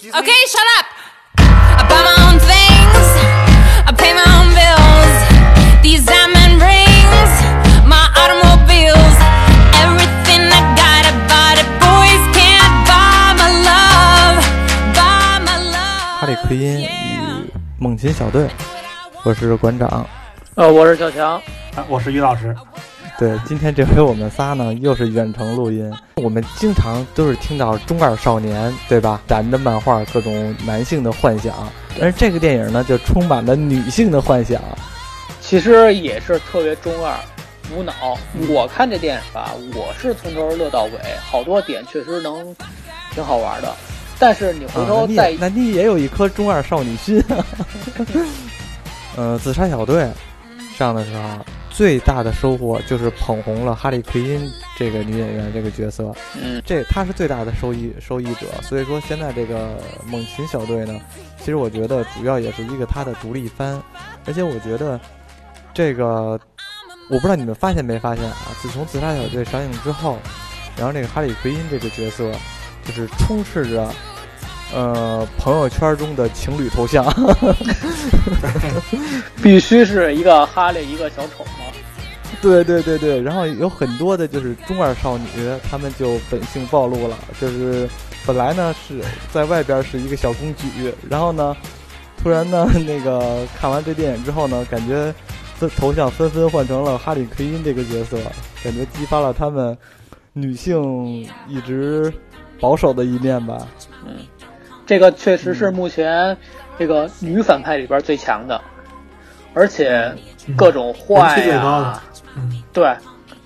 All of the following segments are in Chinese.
Okay, shut up. I buy my own things. I pay my own bills. These diamond rings, my automobiles. Everything I got, I bought it. Boys can't buy my love. Buy my love. 哈利奎因与猛禽小队，我是馆长。呃，我是小强。啊，我是于老师。 对，今天这回我们仨呢，又是远程录音。我们经常都是听到中二少年，对吧？燃的漫画，各种男性的幻想，但是这个电影呢，就充满了女性的幻想。其实也是特别中二、无脑。我看这电影吧，我是从头乐到尾，好多点确实能挺好玩的。但是你回头再、你也那你也有一颗中二少女心。呃，自杀小队上的时候，最大的收获就是捧红了哈利奎因这个女演员这个角色。嗯，这她是最大的受益受益者，所以说现在这个猛禽小队呢，其实我觉得主要也是一个她的独立番，而且我觉得这个我不知道你们发现没发现啊，自从自杀小队上映之后，然后那个哈利奎因这个角色就是充斥着呃朋友圈中的情侣头像，必须是一个哈利，一个小丑嘛。对对对对，然后有很多的就是中二少女，她们就本性暴露了，就是本来呢是在外边是一个小公举，然后呢，突然呢那个看完这电影之后呢，感觉分头像纷纷换成了哈利奎因这个角色，感觉激发了她们女性一直保守的一面吧。嗯，这个确实是目前这个女反派里边最强的，而且各种坏人气最高呀、的嗯，对，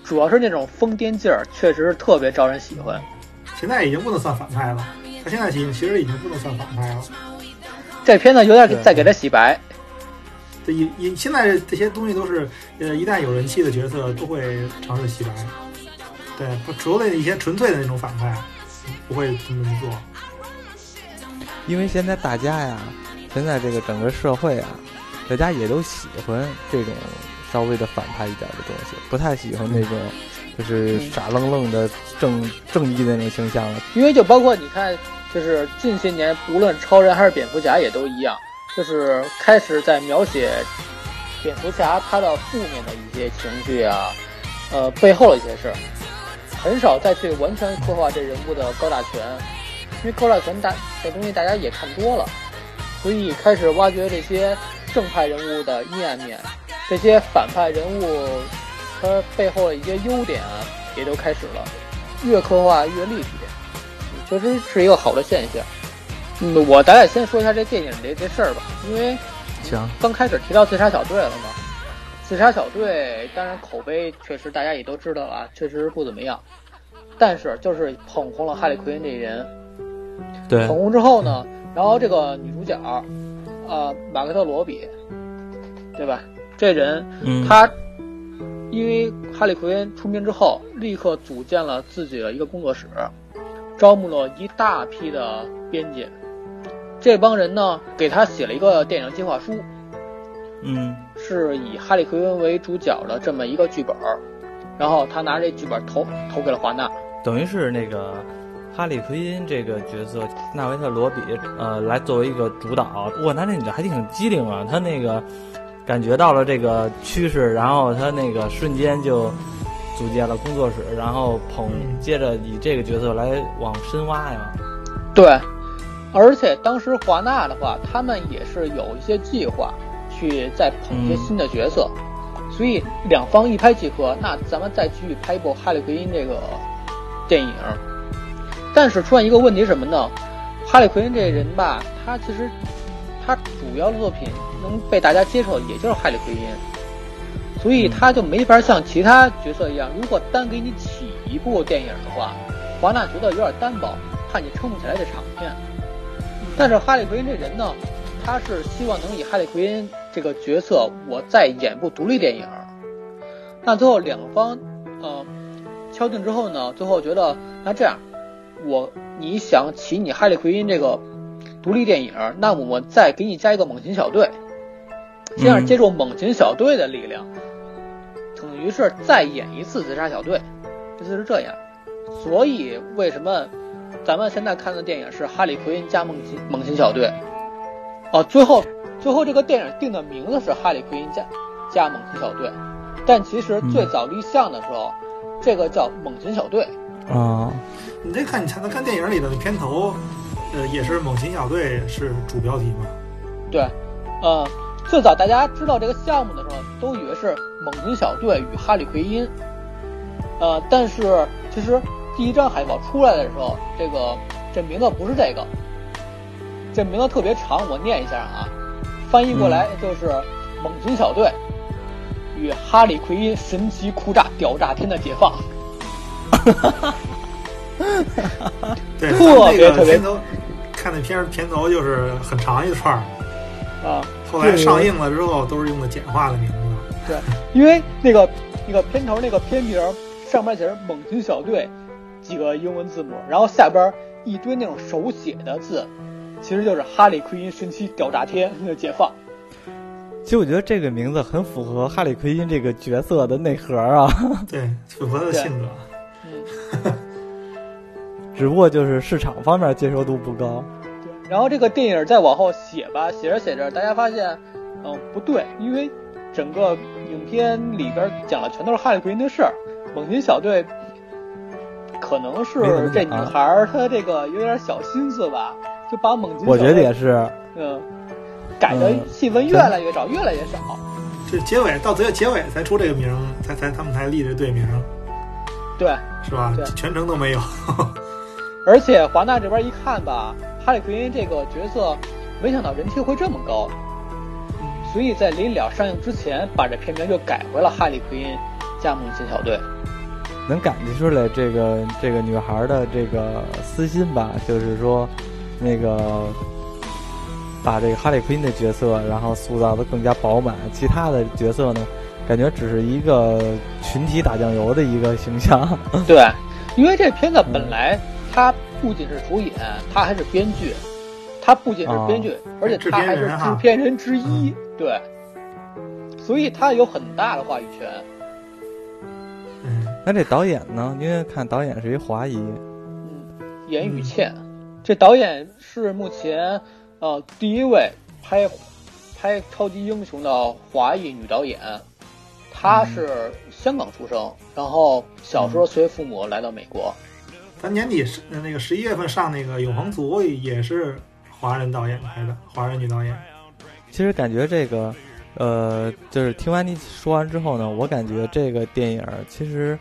主要是那种疯癫劲儿，确实是特别招人喜欢。现在已经不能算反派了，他现在其其实已经不能算反派了。这片子有点在给他洗白。这一一现在这些东西都是，呃，一旦有人气的角色都会尝试洗白。对，不除了一些纯粹的那种反派，不会这么做。因为现在大家呀，现在这个整个社会啊，大家也都喜欢这种稍微的反派一点的东西，不太喜欢那种就是傻愣愣的正正义的那种形象了。因为就包括你看，就是近些年，无论超人还是蝙蝠侠也都一样，就是开始在描写蝙蝠侠他的负面的一些情绪啊，呃背后的一些事儿，很少再去完全刻画这人物的高大全，因为高大这东西大家也看多了，所以开始挖掘这些正派人物的阴暗面，这些反派人物他背后的一些优点啊，也都开始了，越刻画越立体。确实是一个好的现象。嗯，我大概先说一下这电影这这事儿吧，因为行，刚开始提到自杀小队了嘛。自杀小队当然口碑确实大家也都知道了啊，确实不怎么样。但是就是捧红了哈利奎因这人，对捧红之后呢，然后这个女主角，呃，马格特罗比，对吧？这人嗯，他因为哈利奎恩出名之后，立刻组建了自己的一个工作室，招募了一大批的编辑。这帮人呢，给他写了一个电影计划书，嗯是以哈利奎恩为主角的这么一个剧本。然后他拿这剧本投投给了华纳。等于是那个哈利奎因这个角色，纳维特罗比呃来作为一个主导。哇，那那女的还挺机灵啊，她那个感觉到了这个趋势，然后她那个瞬间就组建了工作室，然后捧接着以这个角色来往深挖呀。对，而且当时华纳的话，他们也是有一些计划去再捧一些新的角色，所以两方一拍即合。那咱们再继续拍一部《哈利奎因》这个电影。但是出现一个问题什么呢？哈利奎因这人吧，他其实他主要的作品能被大家接受，也就是哈利奎因，所以他就没法像其他角色一样，如果单给你起一部电影的话，华纳觉得有点单薄，怕你撑不起来这场面。但是哈利奎因这人呢，他是希望能以哈利奎因这个角色，我再演部独立电影。那最后两方，呃，敲定之后呢，最后觉得那这样，我你想起你哈利奎因这个独立电影，那么我再给你加一个猛禽小队，这样嗯。借助猛禽小队的力量，等于是再演一次自杀小队，意思是这样。所以为什么咱们现在看的电影是《哈利奎因加猛禽猛禽小队》，哦，最后最后这个电影定的名字是《哈利奎因加加猛禽小队》，但其实最早立项的时候，这个叫猛禽小队。啊，你这看，你才能，看电影里的片头，呃，也是猛禽小队是主标题嘛？对，呃，最早大家知道这个项目的时候，都以为是猛禽小队与哈利奎因，呃，但是其实第一张海报出来的时候，这个这名字不是这个，这名字特别长，我念一下啊，翻译过来就是猛禽小队与哈利奎因神奇酷炸屌炸天的解放。对，特别特别那个片头看那片儿片头就是很长一串儿，啊，后来上映了之后都是用的简化的名字。对，因为那个那个片头那个片名上面写着“猛禽小队”几个英文字母，然后下边一堆那种手写的字，其实就是哈利奎因神奇屌炸天的解放。其实我觉得这个名字很符合哈利奎因这个角色的内核啊，对，符合他的性格。嗯，只不过就是市场方面接受度不高。对。然后这个电影再往后写吧，写着写着，大家发现，嗯，不对，因为整个影片里边讲的全都是哈利奎因的事儿，猛禽小队可能是这女孩儿她这个有点小心思吧，就把猛禽我觉得也是，嗯，改的嗯戏份越来越少，越来越少。这结尾到最后结尾才出这个名儿，才才他们才立这队名儿，对，是吧对？全程都没有。而且华纳这边一看吧，哈利奎因这个角色，没想到人气会这么高，所以在临了上映之前，把这片名就改回了哈利奎因加盟新小队。能感觉出来这个这个女孩的这个私心吧，就是说，那个把这个哈利奎因的角色，然后塑造的更加饱满，其他的角色呢，感觉只是一个群体打酱油的一个形象。对，因为这片子本来他不仅是主演，他还是编剧，他不仅是编剧，而且他还是制片人之一。对，所以他有很大的话语权。嗯，那这导演呢？因为看导演是一华裔，嗯，严雨倩，这导演是目前呃第一位拍拍超级英雄的华裔女导演，她是香港出生，然后小时候随父母来到美国。咱年底是那个十一月份上那个《永恒族》也是华人导演拍的，华人女导演。其实感觉这个，呃，就是听完你说完之后呢，我感觉这个电影其实，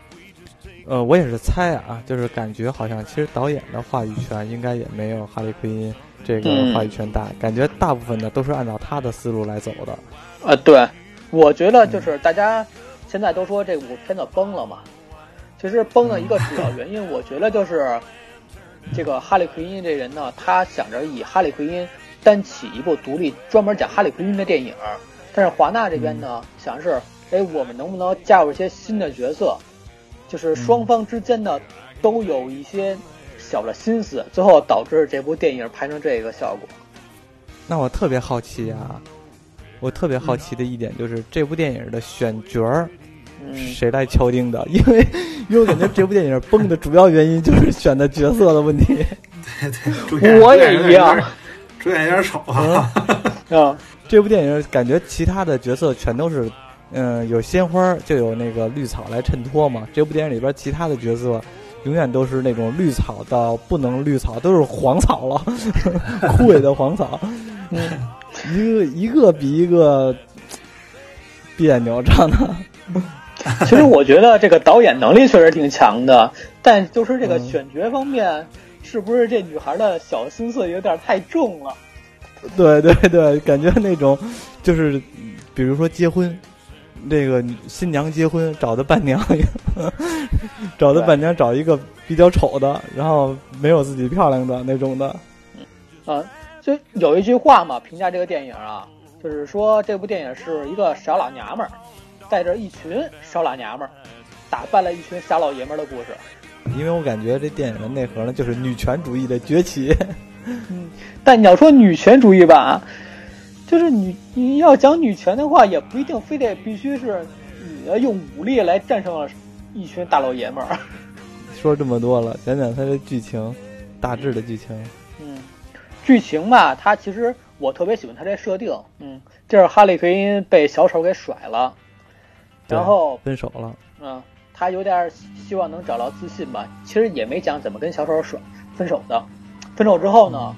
呃，我也是猜啊，就是感觉好像其实导演的话语权应该也没有哈利奎因这个嗯话语权大，感觉大部分的都是按照他的思路来走的。呃，对，我觉得就是大家现在都说这部片子崩了嘛，其实崩的一个主要原因，我觉得就是这个哈利奎因这人呢，他想着以哈利奎因单起一部独立专门讲哈利奎因的电影，但是华纳这边呢，想的是，哎，我们能不能加入一些新的角色，就是双方之间呢都有一些小的心思，最后导致这部电影拍成这个效果。那我特别好奇啊，我特别好奇的一点就是这部电影的选角儿嗯，谁来敲定的？因为因为我感觉这部电影崩的主要原因就是选的角色的问题。对对，主演我也一样，主演有点丑啊。啊，这部电影感觉其他的角色全都是，嗯，有鲜花就有那个绿草来衬托嘛。这部电影里边其他的角色，永远都是那种绿草到不能绿草，都是黄草了，枯萎的黄草，嗯。一个一个比一个别扭，长得。其实我觉得这个导演能力确实挺强的，但就是这个选角方面，是不是这女孩的小心思有点太重了？对对对，感觉那种就是，比如说结婚，这个新娘结婚找的伴娘，找的伴娘找一个比较丑的，然后没有自己漂亮的那种的。啊，就有一句话嘛，评价这个电影啊，就是说这部电影是一个傻老娘们儿带着一群小老娘们儿打败了一群傻老爷们儿的故事。因为我感觉这电影的内核呢，就是女权主义的崛起。嗯，但你要说女权主义吧，就是你你要讲女权的话，也不一定非得必须是女的用武力来战胜了一群大老爷们儿。说这么多了，讲讲它的剧情。大致的剧情。嗯，剧情吧，它其实我特别喜欢它这设定。嗯，就是哈利奎因被小丑给甩了，对然后分手了，嗯，他有点希望能找到自信吧。其实也没讲怎么跟小丑甩分手的。分手之后呢，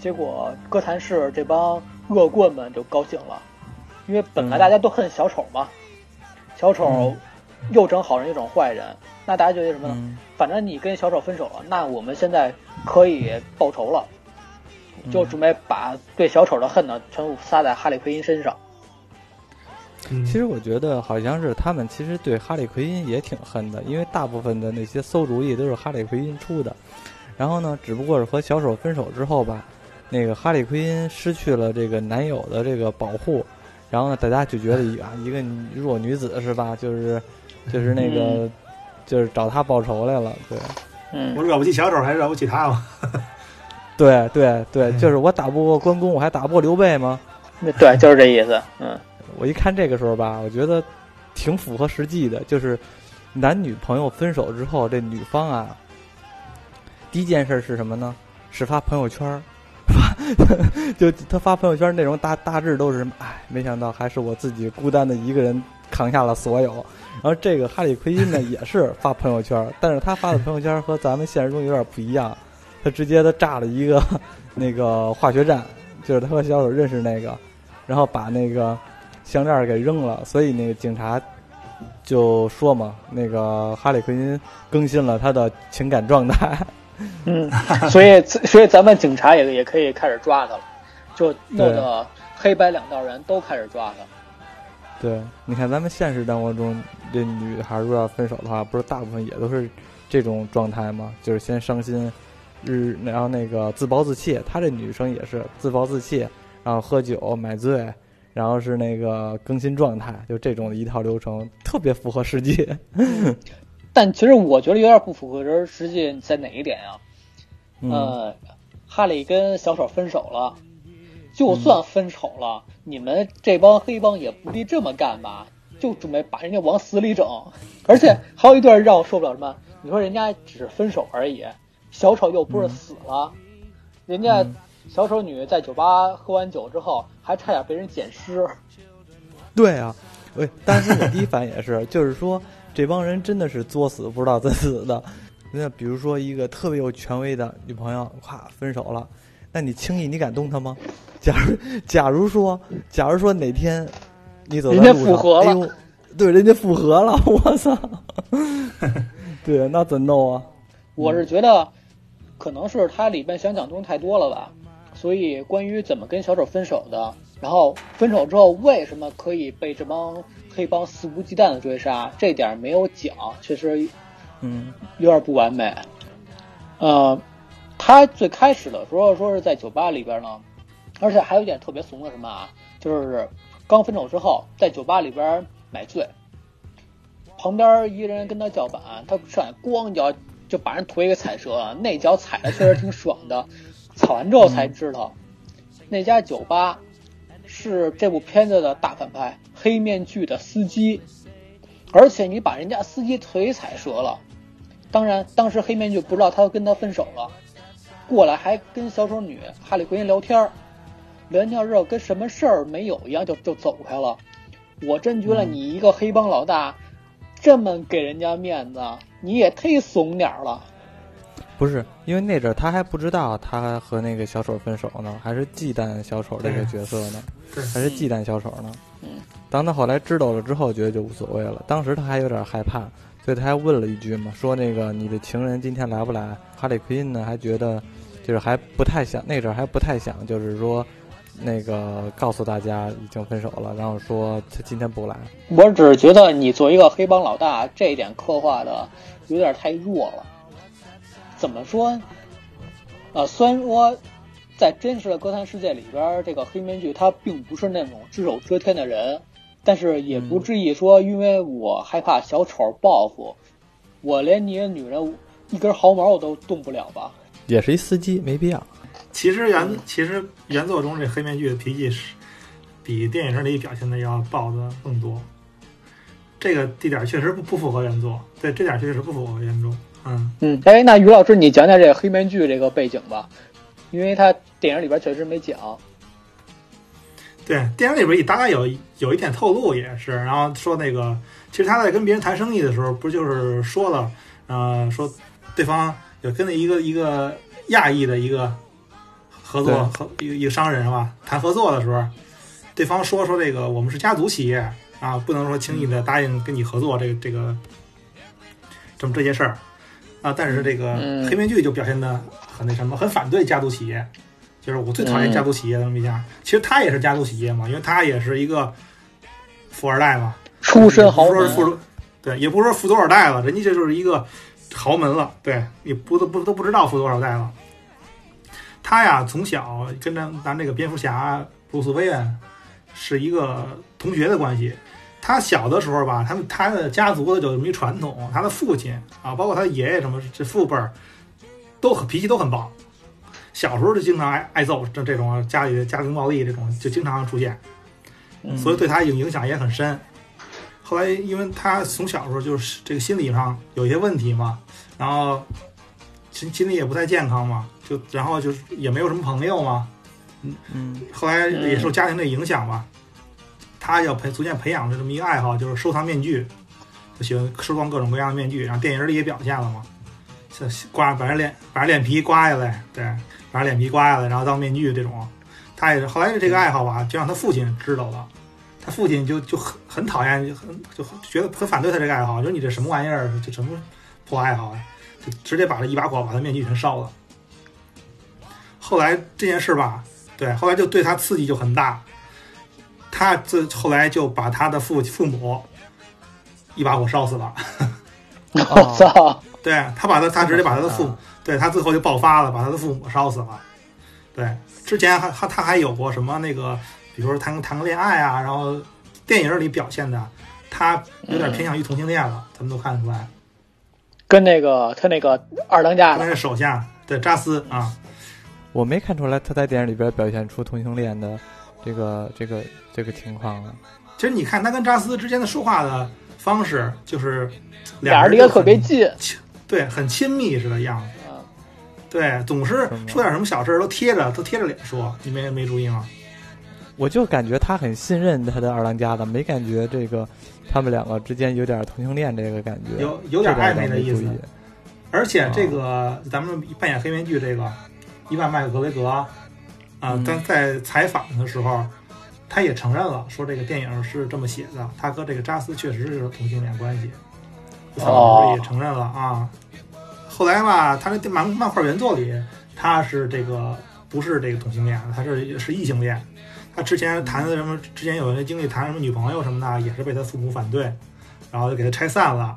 结果哥谭市这帮恶棍们就高兴了，因为本来大家都恨小丑嘛，小丑又整好人又整坏人，那大家觉得什么呢？嗯反正你跟小丑分手了，那我们现在可以报仇了，就准备把对小丑的恨呢全部撒在哈利奎因身上。嗯其实我觉得好像是他们其实对哈利奎因也挺恨的，因为大部分的那些馊主意都是哈利奎因出的。然后呢，只不过是和小丑分手之后吧，那个哈利奎因失去了这个男友的这个保护，然后呢，大家就觉得一啊一个弱女子是吧，就是就是那个、就是找他报仇来了，对嗯我惹不起小丑，还惹不起他吗？对 对对，嗯就是我打不过关公，我还打不过刘备吗？对，就是这意思。嗯我一看这个时候吧，我觉得挺符合实际的，就是男女朋友分手之后，这女方啊，第一件事是什么呢？是发朋友圈儿，就他发朋友圈内容大大致都是什么？哎，没想到还是我自己孤单的一个人扛下了所有。然后这个哈利奎因呢，也是发朋友圈，但是他发的朋友圈和咱们现实中有点不一样，他直接他炸了一个那个化学站，就是他和小丑认识那个，然后把那个项链儿给扔了，所以那个警察就说嘛，那个哈里奎因更新了他的情感状态。嗯，所以所以咱们警察也也可以开始抓他了，就弄得黑白两道人都开始抓他。对，你看咱们现实生活中，这女孩如果要分手的话，不是大部分也都是这种状态吗？就是先伤心，日，然后那个自暴自弃。她这女生也是自暴自弃，然后喝酒买醉，然后是那个更新状态，就这种一套流程，特别符合实际。但其实我觉得有点不符合实际，在哪一点啊？嗯，呃，哈利跟小丑分手了，就算分手了，你们这帮黑帮也不必这么干吧？就准备把人家往死里整，而且 还有一段让我受不了什么？你说人家只是分手而已，小丑又不是死了，人家嗯小丑女在酒吧喝完酒之后，还差点被人捡尸。对啊，喂，但是我第一反应也是，就是说这帮人真的是作死不知道怎死的。那比如说一个特别有权威的女朋友，咵分手了，那你轻易你敢动她吗？假如假如说，假如说哪天你走在人家路上，复合了哎呦，对，人家复合了，我操！对，那怎弄啊？我是觉得，可能是他里边想讲东西太多了吧，所以关于怎么跟小丑分手的，然后分手之后为什么可以被这帮黑帮肆无忌惮的追杀，这点儿没有讲，确实嗯有点不完美。呃，他最开始的时候说是在酒吧里边呢，而且还有一点特别怂的什么啊，就是刚分手之后在酒吧里边买醉，旁边一个人跟他叫板，他上来咣一脚就把人腿给踩折了，那脚踩的确实挺爽的，踩完之后才知道，那家酒吧是这部片子的大反派黑面具的司机，而且你把人家司机腿踩折了。当然，当时黑面具不知道他跟他分手了，过来还跟小丑女哈利奎因聊天儿，聊完天儿之后跟什么事儿没有一样就就走开了。我真觉得你一个黑帮老大，这么给人家面子，你也忒怂点儿了。不是，因为那阵儿他还不知道他和那个小丑分手呢，还是忌惮小丑这个角色呢，对还是忌惮小丑呢。嗯，当他后来知道了之后，觉得就无所谓了。当时他还有点害怕，所以他还问了一句嘛，说那个你的情人今天来不来？哈利奎因呢还觉得就是还不太想，那阵儿还不太想，就是说那个告诉大家已经分手了，然后说他今天不来。我只是觉得你作为一个黑帮老大，这一点刻画的有点太弱了。怎么说？呃，虽然说在真实的哥谭世界里边，这个黑面具他并不是那种只手遮天的人，但是也不至于说因为我害怕小丑报复，我连你的女人一根毫毛我都动不了吧？也是一司机，没必要。其实原其实原作中这黑面具的脾气是比电影里表现的要暴的更多。这个地点确实不不符合原作，对这点确实不符合原著。嗯，嗯，哎，那于老师你讲讲这个黑面具这个背景吧，因为他电影里边确实没讲。对，电影里边也大概有有一点透露，也是，然后说那个，其实他在跟别人谈生意的时候，不就是说了，呃，说对方有跟一个一个亚裔的一个合作和一个一个商人是吧，谈合作的时候，对方说说这个我们是家族企业啊，不能说轻易的答应跟你合作这个这个这么这些事儿啊，但是这个嗯黑面具就表现的很那什么，很反对家族企业。就是我最讨厌家族企业的那么一家，其实他也是家族企业嘛，因为他也是一个富二代嘛，出身豪门对，也不是说富多少代了，人家这就是一个豪门了，对，也不都不都不知道富多少代了。他呀，从小跟咱咱这个蝙蝠侠布鲁斯韦恩是一个同学的关系。他小的时候吧，他们他的家族的就有这么一传统，他的父亲啊，包括他爷爷什么这父辈儿，都很脾气都很暴。小时候就经常挨挨揍，这这种家里的家庭暴力这种就经常出现，嗯。所以对他影影响也很深。后来因为他从小时候就是这个心理上有一些问题嘛，然后心心理也不太健康嘛，就然后就是也没有什么朋友嘛，嗯。后来也受家庭的影响吧，他要培逐渐培养的这么一个爱好，就是收藏面具，就喜欢收藏各种各样的面具，然后电影里也表现了嘛，像刮把人脸把人脸皮刮下来，对，把人脸皮刮下来，然后当面具这种，他也是后来是这个爱好吧，就让他父亲知道了，他父亲就就很很讨厌，就很就觉得很反对他这个爱好，就是你这什么玩意儿，这什么破爱好啊，就直接把这一把火把他面具全烧了。后来这件事吧，对，后来就对他刺激就很大。他这后来就把他的父父母一把火烧死了。我操！对他把他他直接把他的父这么狠啊对他最后就爆发了，把他的父母烧死了。对，之前还他他还有过什么那个，比如说谈谈个恋爱啊，然后电影里表现的他有点偏向于同性恋了，咱们都看得出来。跟那个他那个二当家那是手下对扎斯啊，我没看出来他在电影里边表现出同性恋的这个这个这个情况了。其实你看他跟扎斯之间的说话的方式，就是俩人离得特别近。对，很亲密似的样子。嗯对，总是说点什么小事都贴着，都贴着脸说，你没没注意吗？我就感觉他很信任他的二当家的，没感觉这个他们两个之间有点同性恋这个感觉，有有点暧昧的意思。而且这个咱们扮演黑面具这个伊万麦克格雷格啊，嗯但在采访的时候，他也承认了，说这个电影是这么写的，他和这个扎斯确实是同性恋关系。采访的时候也承认了啊。后来吧，他那漫漫画原作里，他是这个不是这个同性恋，他是是异性恋。他之前谈的什么，之前有些经历谈什么女朋友什么的，也是被他父母反对，然后就给他拆散了，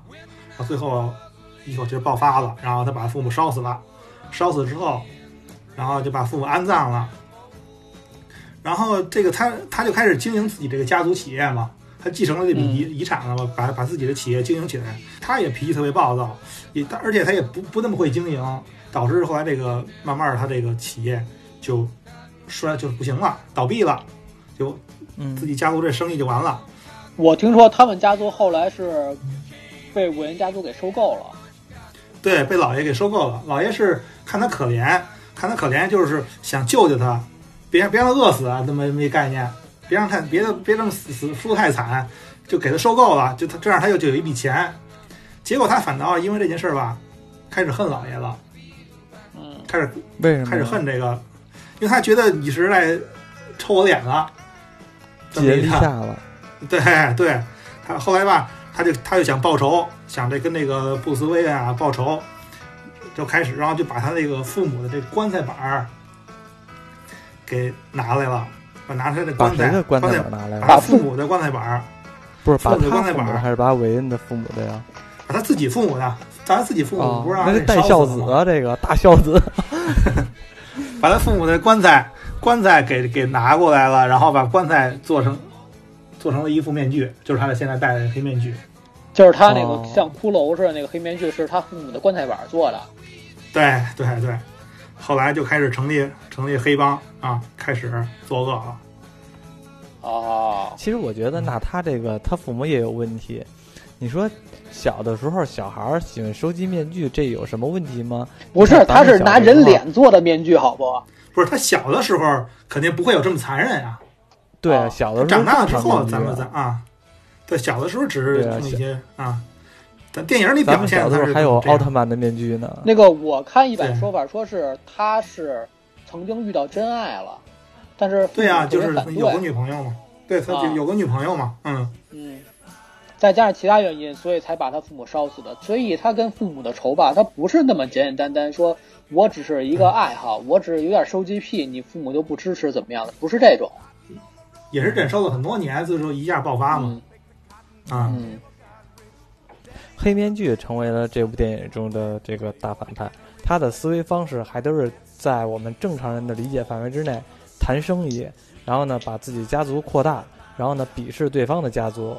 然后最后一口气爆发了，然后他把父母烧死了，烧死之后，然后就把父母安葬了，然后这个他他就开始经营自己这个家族企业嘛，他继承了这笔遗遗产了嘛，把把自己的企业经营起来，他也脾气特别暴躁，也而且他也不不那么会经营，导致后来这个慢慢他这个企业就衰就不行了，倒闭了，就嗯自己家族这生意就完了。我听说他们家族后来是被五人家族给收购了。对，被老爷给收购了。老爷是看他可怜，看他可怜，就是想救救他，别别让他饿死啊，这么一概念，别让他别的别这么死死输得太惨，就给他收购了，就他这样他就就有一笔钱。结果他反倒因为这件事儿吧，开始恨老爷了，嗯，开始为什么开始恨这个，因为他觉得你是来抽我脸了。这么一下了？对对，他后来吧，他就他就想报仇，想这跟那个布斯威恩啊报仇，就开始，然后就把他那个父母的这棺材板儿给拿来了，把拿出来的棺材棺材材板拿来把了？把父母的棺材板儿，不是把父母的他的，棺材板儿还是把韦恩的父母的呀？把他自己父母的，把他自己父母哦不是让那是他带孝子啊，这个 大孝子。把他父母的棺材棺材给给拿过来了，然后把棺材做成做成了一副面具，就是他的现在戴的黑面具。就是他那个哦像骷髅似的那个黑面具，是他父母的棺材板做的。对对对，后来就开始成立成立黑帮啊，开始作恶了。哦，其实我觉得，那他这个他父母也有问题，你说小的时候小孩儿喜欢收集面具，这有什么问题吗？不是，他是拿人脸做的面具，好不？不是他小的时候肯定不会有这么残忍啊，对，啊。小的时候长大了之后咱们咱啊，对，小的时候只是那些啊，咱电影里咱们表现的时候还有奥特曼的面具呢。那个我看一版说法，说是他是曾经遇到真爱了，但是对呀、就是有个女朋友嘛，对他有个女朋友嘛，嗯，嗯，再加上其他原因，所以才把他父母烧死的。所以他跟父母的仇吧，他不是那么简简单单说，我只是一个爱好，我只是有点收集癖，你父母就不支持怎么样的，不是这种。也是忍受了很多年，最后一下爆发嘛，嗯啊，嗯，黑面具成为了这部电影中的这个大反派，他的思维方式还都是在我们正常人的理解范围之内谈生意，然后呢把自己家族扩大，然后呢鄙视对方的家族，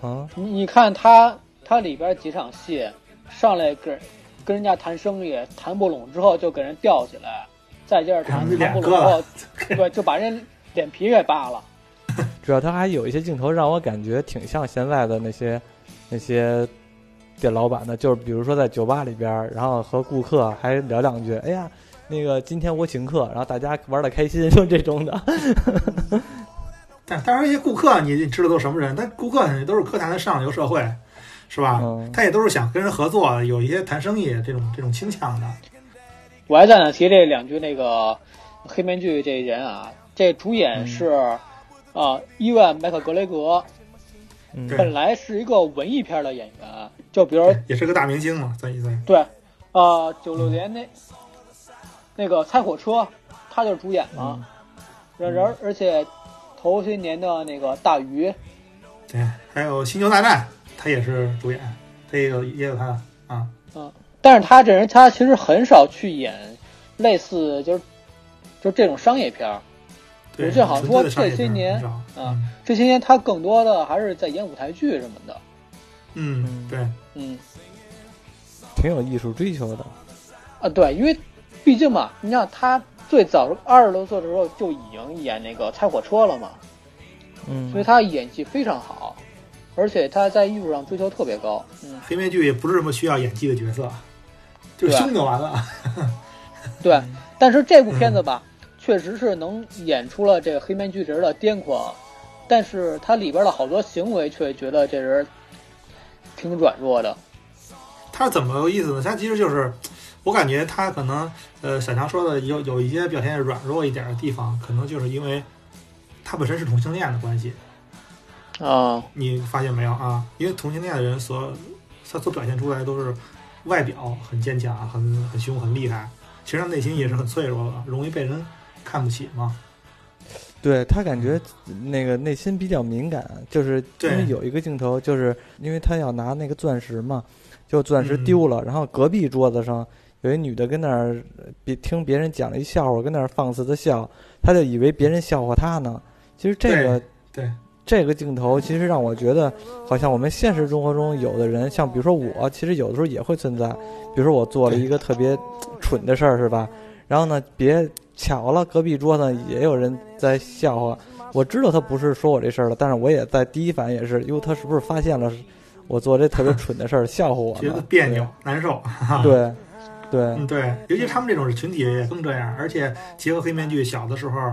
啊，你你看他他里边几场戏，上来跟跟人家谈生意，谈不拢之后就给人吊起来，再接着谈 不拢对，就把人脸皮给扒了。主要他还有一些镜头让我感觉挺像现在的那些那些店老板的，就是比如说在酒吧里边儿，然后和顾客还聊两句，哎呀，那个今天我请客，然后大家玩的开心，就这种的。但当然一些顾客你知道都什么人，但顾客都是歌坛的上流社会，是吧？嗯他也都是想跟人合作，有一些谈生意这种这种倾向的，我还在那提这两句那个黑面具这人啊，这主演是啊、伊万麦克格雷格，嗯，本来是一个文艺片的演员，就比如也是个大明星嘛，算一算。对，呃，九六年那那个猜火车，他就是主演嘛，嗯。人人而且头些年的那个大鱼，对，还有《星球大战》，他也是主演，他也有也有他啊。但是他这人他其实很少去演类似就是就这种商业片儿，对，我记得好像说这些年啊这些年他更多的还是在演舞台剧什么的，嗯，对，嗯挺有艺术追求的。啊对，因为毕竟嘛，你想他最早二十多岁的时候就已经演那个猜火车了嘛，嗯所以他演技非常好，而且他在艺术上追求特别高，嗯。黑面具也不是什么需要演技的角色，就凶就完了。对，但是这部片子吧，确实是能演出了这个黑面具人的癫狂，但是他里边的好多行为却觉得这人挺软弱的。他是怎么个意思呢？他其实就是，我感觉他可能，呃，小强说的有有一些表现软弱一点的地方，可能就是因为他本身是同性恋的关系。啊，你发现没有啊？因为同性恋的人所他所表现出来都是外表很坚强、很很凶、很厉害，其实他内心也是很脆弱的，容易被人看不起吗。对他感觉那个内心比较敏感，就是因为有一个镜头，就是因为他要拿那个钻石嘛，就钻石嗯丢了，然后隔壁桌子上有一女的跟那儿别听别人讲了一笑话，跟那儿放肆的笑，他就以为别人笑话他呢。其实这个对，这个镜头其实让我觉得，好像我们现实生活中有的人，像比如说我，其实有的时候也会存在。比如说我做了一个特别蠢的事儿，是吧？然后呢，别巧了，隔壁桌呢也有人在笑话。我知道他不是说我这事儿了，但是我也在第一反应也是，哟，他是不是发现了我做这特别蠢的事儿，笑话我？觉得别扭、难受。对。对嗯，对，尤其他们这种群体也更这样，而且结合黑面具小的时候，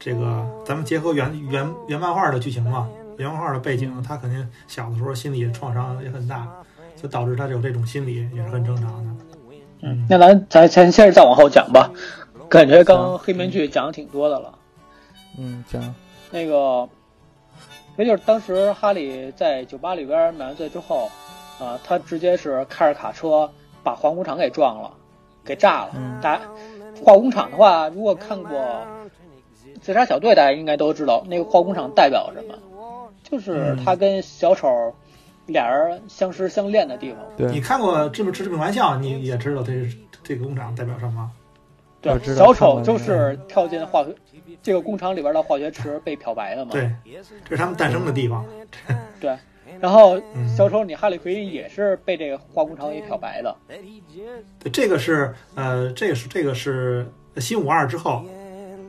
这个咱们结合原原原漫画的剧情嘛，原漫画的背景，他肯定小的时候心理创伤也很大，就导致他有这种心理也是很正常的。嗯，那咱咱咱接着再往后讲吧，感觉刚刚黑面具讲的挺多的了。嗯，讲那个，也就是当时哈利在酒吧里边买完醉之后，啊、他直接是开着卡车把化工厂给撞了，给炸了。嗯大家化工厂的话，如果看过《自杀小队》，大家应该都知道那个化工厂代表什么，就是他跟小丑俩人相识相恋的地方。对，你看过《致命致致命玩笑》，你也知道这这个工厂代表什么？小丑就是跳进化学这个工厂里边的化学池被漂白的嘛。对，这是他们诞生的地方。对，然后嗯小丑你哈利奎因也是被这个化工厂给漂白的。对，这个是呃，这个是这个是新五二之后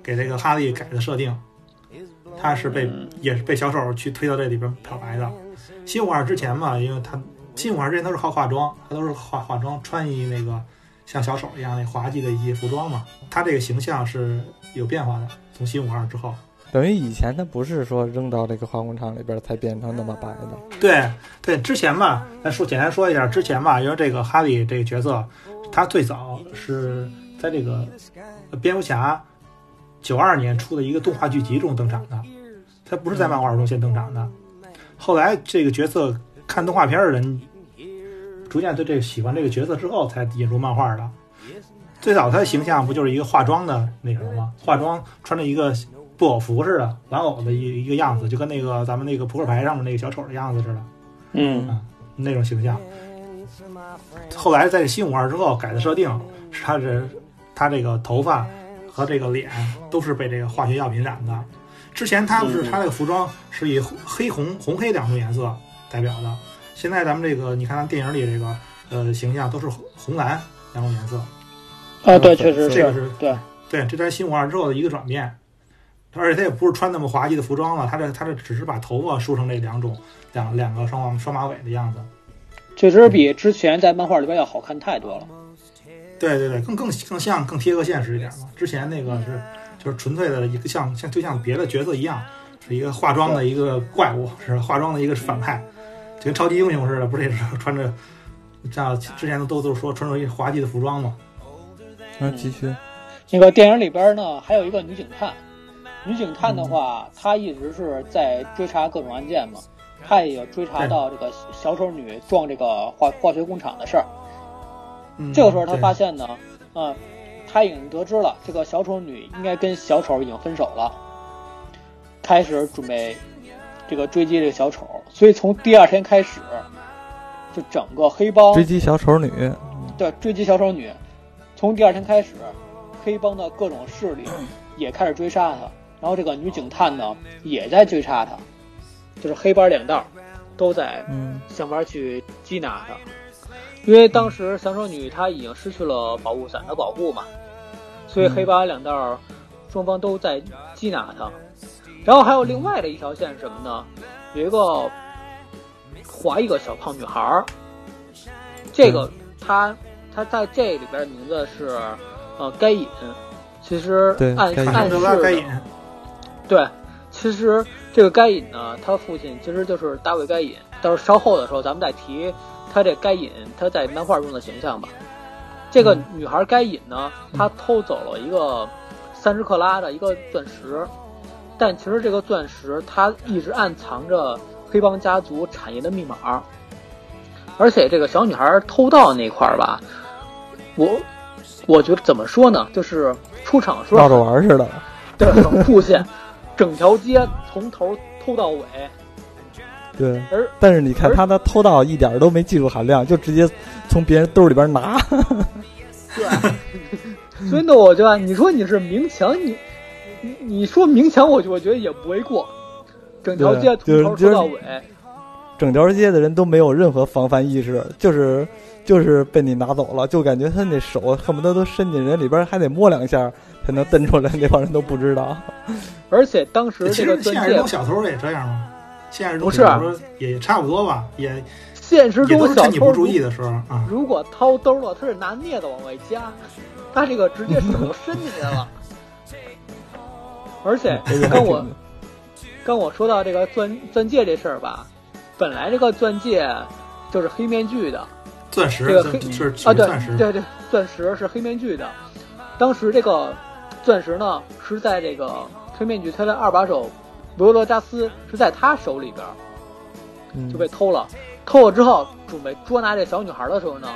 给这个哈利改的设定。他是被嗯也是被小丑去推到这里边漂白的。新五二之前嘛，因为他新五二之前都是靠化妆，他都是化化妆，穿衣那个像小丑一样那滑稽的一些服装嘛。他这个形象是有变化的，从新五二之后。等于以前他不是说扔到这个化工厂里边才变成那么白的。对对，之前嘛，咱说简单说一下，之前嘛，因为这个哈利这个角色，他最早是在这个呃蝙蝠侠九二年出的一个动画剧集中登场的，他不是在漫画中先登场的。后来这个角色看动画片的人，逐渐对这个喜欢这个角色之后，才引入漫画的。最早他的形象不就是一个化妆的那什么吗？化妆穿着一个布偶服似的，玩偶的一一个样子，就跟那个咱们那个扑克牌上面那个小丑的样子似的。嗯那种形象。后来在新五二之后改的设定是他这他这个头发和这个脸都是被这个化学药品染的。之前他不是嗯他这个服装是以黑红红黑两种颜色代表的，现在咱们这个你看咱电影里这个呃形象都是红蓝两种颜色。啊，对，确实这个是对，对，这在新五二之后的一个转变。而且他也不是穿那么滑稽的服装了，他这他这只是把头发梳成这两种两两个双双马尾的样子。确实比之前在漫画里边要好看太多了。对对对，更更更像更贴合现实一点嘛。之前那个是就是纯粹的一个像像就像别的角色一样，是一个化妆的一个怪物，是化妆的一个反派，就跟超级英雄似的，不是也是穿着像之前都都是说穿着一滑稽的服装嘛。嗯，继续。那个电影里边呢，还有一个女警探。女警探的话，她一直是在追查各种案件嘛，她也有追查到这个小丑女撞这个化化学工厂的事儿。嗯，这个时候，她发现呢，嗯，她已经得知了这个小丑女应该跟小丑已经分手了，开始准备这个追击这个小丑。所以从第二天开始，就整个黑帮追击小丑女，对，追击小丑女，从第二天开始，黑帮的各种势力也开始追杀她，然后这个女警探呢也在追杀她，就是黑帮两道都在嗯。想法去缉拿她，因为当时小丑女她已经失去了保护伞的保护嘛，所以嗯。黑帮两道双方都在缉拿她，然后还有另外的一条线是什么呢？有一个划一个小胖女孩儿，这个她她在这里边的名字是呃该隐，其实暗暗示该隐，对，其实这个该隐呢，他父亲其实就是大卫该隐。到时候稍后的时候，咱们再提他这该隐他在漫画中的形象吧。这个女孩该隐呢，她偷走了一个三十克拉的一个钻石，但其实这个钻石它一直暗藏着黑帮家族产业的密码。而且这个小女孩偷盗那块儿吧，我我觉得怎么说呢，就是出场的时候闹着玩似的。对，很酷炫，整条街从头偷到尾，对，而但是你看而他的偷盗一点都没技术含量，就直接从别人兜里边拿。对，所以呢，我觉得你说你是明抢，你你你说明抢，我我觉得也不为过，整条街从头说到尾，整条街的人都没有任何防范意识，就是就是被你拿走了，就感觉他那手恨不得都伸进人里边，还得摸两下才能蹬出来，那帮人都不知道。而且当时其实现实中，小偷也这样吗？现实中不是小偷也差不多吧，也现实中小偷你不注意的时候啊。如果掏兜了，他是拿镊子往外夹，他这个直接手伸进去了，而且 跟我挺刚我说到这个钻钻戒这事儿吧，本来这个钻戒就是黑面具的。钻石这个黑是啊，对，对对，钻石是黑面具的。当时这个钻石呢是在这个黑面具他的二把手罗罗加斯是在他手里边就被偷了，偷了之后准备捉拿这小女孩的时候呢，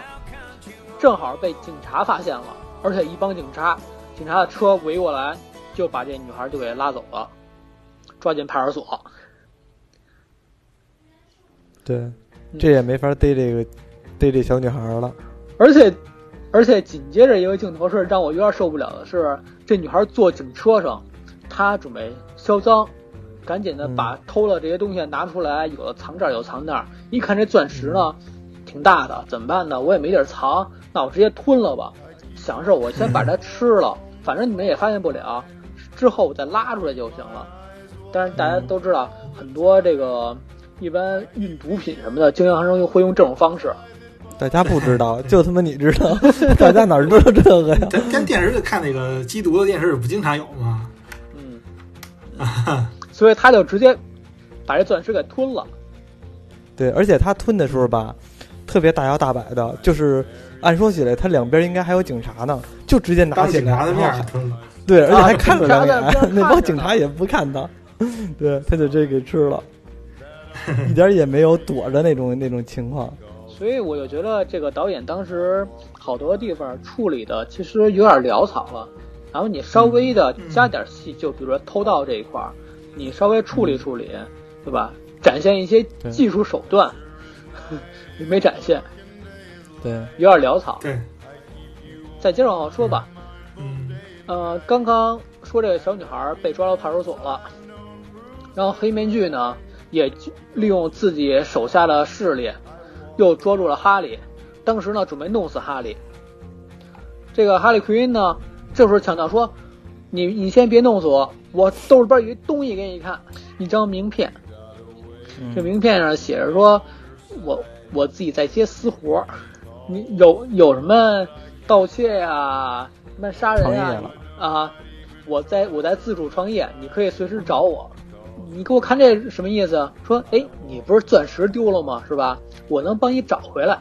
正好被警察发现了，而且一帮警察警察的车围过来，就把这女孩就给拉走了，抓进派出所。对，这也没法逮这个逮这小女孩了。而且，而且紧接着一个镜头是让我有点受不了的是，这女孩坐警车上，她准备销赃，赶紧的嗯把偷了这些东西拿出来，有的藏这儿，有藏那儿。一看这钻石呢，挺大的，怎么办呢？我也没地儿藏，那我直接吞了吧。想是我先把它吃了，反正你们也发现不了，之后再拉出来就行了。但是大家都知道，很多这个一般运毒品什么的，经销商又会用这种方式。大家不知道，就他妈你知道，大家哪儿知道这个呀？咱跟电视里看那个缉毒的电视不经常有吗？嗯，所以他就直接把这钻石给吞了。对，而且他吞的时候吧，特别大摇大摆的，就是按说起来，他两边应该还有警察呢，就直接拿起来，当警察的面然后儿吞了。对，而且还看了两眼，那帮警察也不看他，对，他就这给吃了，一点也没有躲着那种那种情况。所以我就觉得这个导演当时好多地方处理的其实有点潦草了，然后你稍微的加点戏，就比如说偷盗这一块儿，你稍微处理处理，对吧？展现一些技术手段，你 没展现，对，有点潦草。对，再接着往后说吧，嗯呃，刚刚说这个小女孩被抓到派出所了，然后黑面具呢也利用自己手下的势力，又捉住了哈利。当时呢准备弄死哈利。这个哈利奎因呢这时候强调说：“你你先别弄死我，我兜里边有一东西给你看，一张名片。嗯这名片上写着说，我我自己在接私活，你有有什么盗窃呀、什么杀人呀、啊，我在我在自主创业，你可以随时找我。你给我看这什么意思？说，哎，你不是钻石丢了吗？是吧？我能帮你找回来。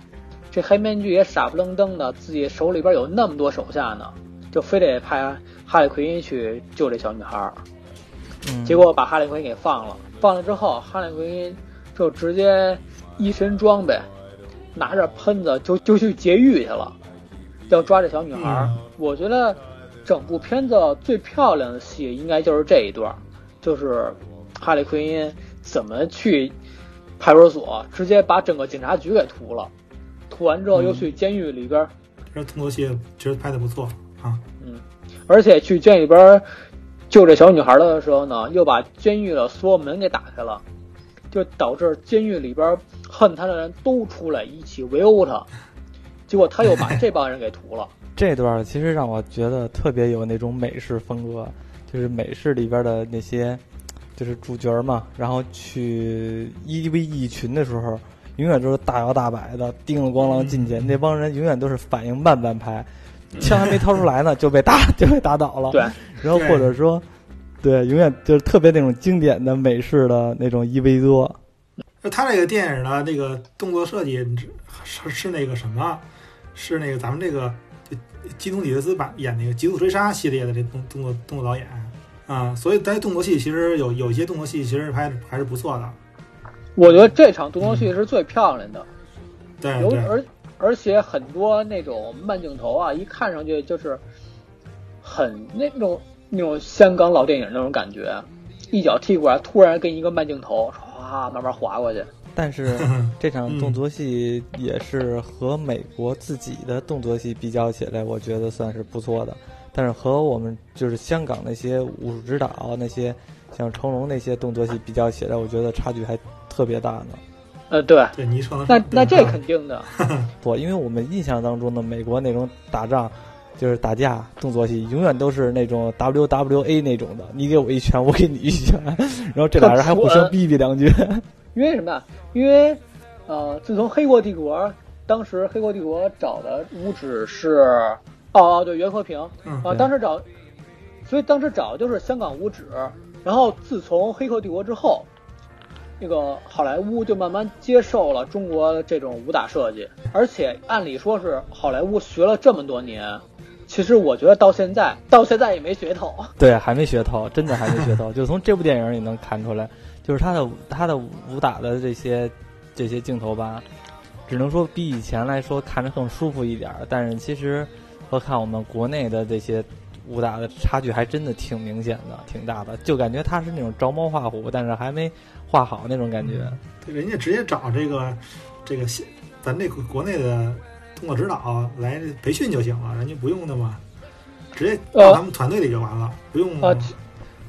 这黑面具也傻不愣登的，自己手里边有那么多手下呢，就非得派哈利奎因去救这小女孩儿。嗯结果把哈利奎因给放了。放了之后，哈利奎因就直接一身装备，拿着喷子就就去劫狱去了，要抓这小女孩我觉得整部片子最漂亮的戏应该就是这一段儿，就是哈利奎因怎么去派出所直接把整个警察局给屠了，屠完之后又去监狱里边儿这动作戏觉得拍的不错啊。嗯，而且去监狱里边儿救这小女孩的时候呢，又把监狱的所有门给打开了，就导致监狱里边儿恨他的人都出来一起围殴他，结果他又把这帮人给屠了。这段儿其实让我觉得特别有那种美式风格，就是美式里边的那些，就是主角嘛，然后去一 v 一群的时候，永远都是大摇大摆的，叮了咣啷进去，那帮人永远都是反应慢半拍，枪还没掏出来呢就被打就被打倒了，对，然后或者说，对，永远就是特别那种经典的美式的那种一 v 多，那他这个电影的这个动作设计是是那个什么？是那个咱们这个就基努里维斯版演那个《极速追杀》系列的这动动作动作导演啊，所以在动作戏其实有有一些动作戏其实拍还是不错的。我觉得这场动作戏是最漂亮的，对对，有而而且很多那种慢镜头啊，一看上去就是很那种那种香港老电影那种感觉，一脚踢过来，突然跟一个慢镜头，唰慢慢滑过去。但是 这场动作戏也是和美国自己的动作戏比较起来，我觉得算是不错的。但是和我们就是香港那些武术指导那些像成龙那些动作戏比较起来，我觉得差距还特别大呢。呃，对，对你说的那是那这肯定的，不，因为我们印象当中的美国那种打仗，就是打架动作戏，永远都是那种 WWA 那种的，你给我一拳，我给你一拳，然后这俩人还互相 逼逼两句。因为什么呀？因为呃，自从《黑国帝国》当时《黑国帝国》找的武指是哦哦对袁和平啊、嗯当时找，所以当时找的就是香港武指。然后自从《黑客帝国》之后，那个好莱坞就慢慢接受了中国这种武打设计，而且按理说是好莱坞学了这么多年，其实我觉得到现在到现在也没学透。对，还没学透，真的还没学透。就从这部电影里能看出来，就是他的他的武打的这些这些镜头吧，只能说比以前来说看着更舒服一点儿。但是其实和看我们国内的这些武打的差距还真的挺明显的，挺大的。就感觉他是那种着猫画虎，但是还没画好那种感觉。对人家直接找这个这个现咱这个国内的动作指导来培训就行了，人家不用的嘛，直接到他们团队里就完了，不用呃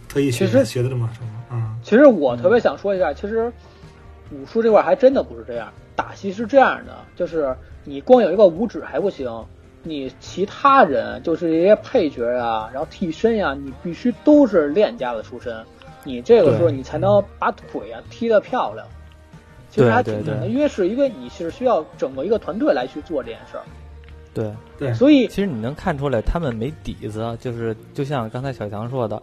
特意学学的这么什么啊。其实我特别想说一下，其实武术这块还真的不是这样，打戏是这样的，就是你光有一个武指还不行，你其他人就是一些配角啊，然后替身呀、你必须都是练家子出身。你这个时候你才能把腿啊踢得漂亮。其实还挺难的，因为是因为你是需要整个一个团队来去做这件事儿，对，对，所以其实你能看出来他们没底子，就是就像刚才小强说的，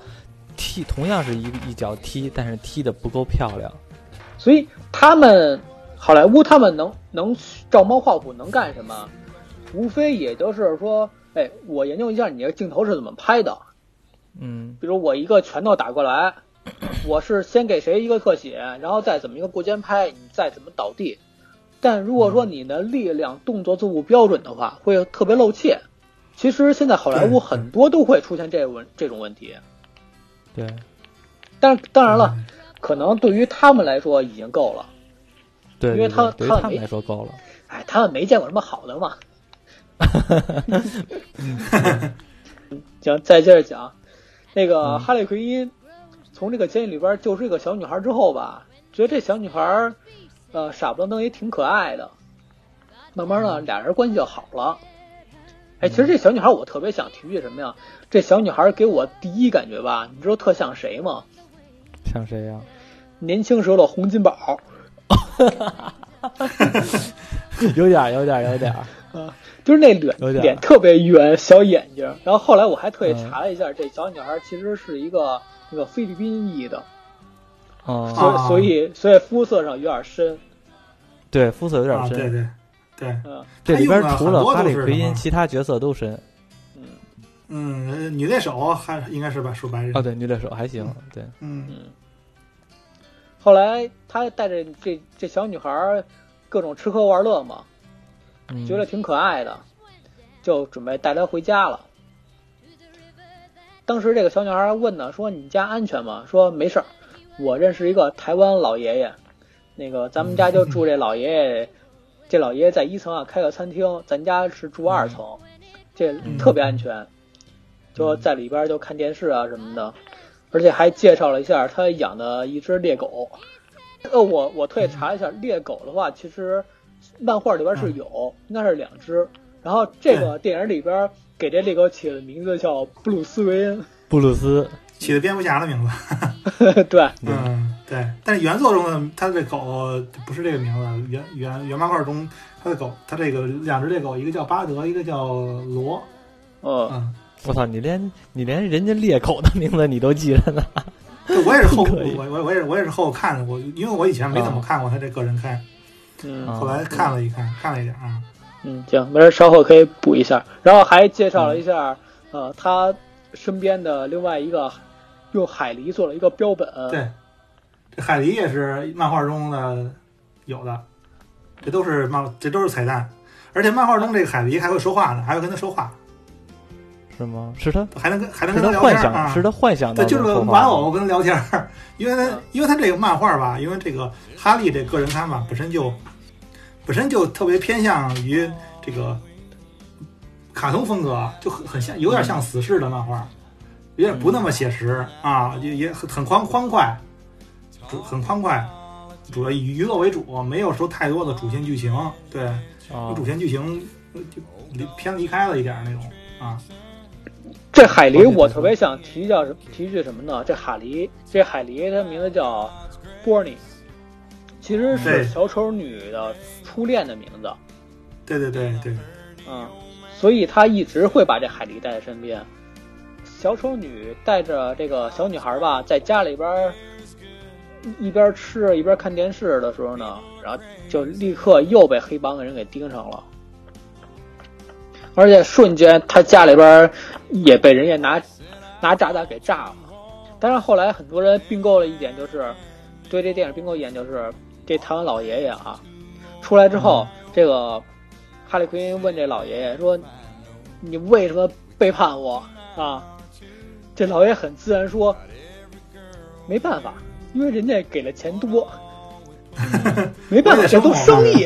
踢同样是一一脚踢，但是踢的不够漂亮。所以他们好莱坞他们能能照猫画虎能干什么？无非也就是说，哎，我研究一下你这镜头是怎么拍的，嗯比如我一个拳头打过来，我是先给谁一个特写，然后再怎么一个过肩拍，你再怎么倒地。但如果说你的力量、动作做不标准的话，会特别露怯。其实现在好莱坞很多都会出现这个问这种问题，对，但是当然嗯了，可能对于他们来说已经够了。对，因为他他没对对他们来说够了。哎，他们没见过什么好的嘛。行，再接着讲，那个嗯哈利奎因从这个监狱里边救出一个小女孩之后吧，觉得这小女孩，呃，傻不愣登也挺可爱的。慢慢的，俩人关系就好了。哎，其实这小女孩我特别想提句什么呀？这小女孩给我第一感觉吧，你知道特像谁吗？像谁呀、年轻时候的洪金宝。有点，有点，有点。啊，就是那脸有点脸特别圆，小眼睛。然后后来我还特意嗯查了一下，这小女孩其实是一个那个菲律宾裔的，哦、所以、啊所以所以肤色上有点深。对，肤色有点啊，深。对对对，嗯这里边除了哈利奎因，其他角色都深。嗯嗯，女猎手还应该是吧，说白人哦，，对，女猎手还行。对，嗯嗯。后来他带着这这小女孩各种吃喝玩乐嘛，嗯，觉得挺可爱的，就准备带她回家了。当时这个小女孩问呢，说你家安全吗？说没事儿，我认识一个台湾老爷爷，那个咱们家就住这老爷爷，这老爷爷在一层啊开个餐厅，咱家是住二层，这特别安全，就在里边就看电视啊什么的，而且还介绍了一下他养的一只猎狗。呃，我我特意查了一下，猎狗的话，其实漫画里边是有，应该是两只。然后这个电影里边给这猎狗起的名字叫布鲁斯韦恩，布鲁斯。起的蝙蝠侠的名字，对，嗯，对。但是原作中的它这狗不是这个名字，原原原漫画中他的狗，他这个两只猎狗，一个叫巴德，一个叫罗，哦，嗯，我操，你连你连人家猎狗的名字你都记着呢？这我也是后 我我我也是我也是后看的，我因为我以前没怎么看过他这个人开，嗯。啊后来看了一看，看了一点啊，嗯，行，没事，稍后可以补一下。然后还介绍了一下，呃，他身边的另外一个用海狸做了一个标本，对，这海狸也是漫画中的有的，这都是漫这都是彩蛋，而且漫画中这个海狸还会说话呢，还会跟他说话，是吗？是他还能跟还能是跟他，聊天啊，是他幻想对，当就是个玩偶跟他聊天儿，因为他因为他这个漫画吧，因为这个哈利这个人他嘛本身就本身就特别偏向于这个卡通风格，就很很像有点像死侍的漫画，有点不那么写实啊，也也很很欢欢快，主很欢快，主要以娱乐为主，没有说太多的主线剧情，对，啊主线剧情离偏离开了一点儿那种啊，这海狸我特别想提叫提一句什么呢？这海狸，这海狸它名字叫波尼，其实是小丑女的初恋的名字，对对对对，嗯，所以他一直会把这海狸带在身边。小丑女带着这个小女孩吧，在家里边儿一边吃一边看电视的时候呢，然后就立刻又被黑帮的人给盯上了，而且瞬间他家里边儿也被人家拿拿炸弹给炸了。但是后来很多人并购了一点，就是对这电影并购一点，就是这台湾老爷爷啊，出来之后，这个哈利奎因问这老爷爷说：“你为什么背叛我啊？”这老爷爷很自然说：“没办法，因为人家给了钱多，没办法，这都生意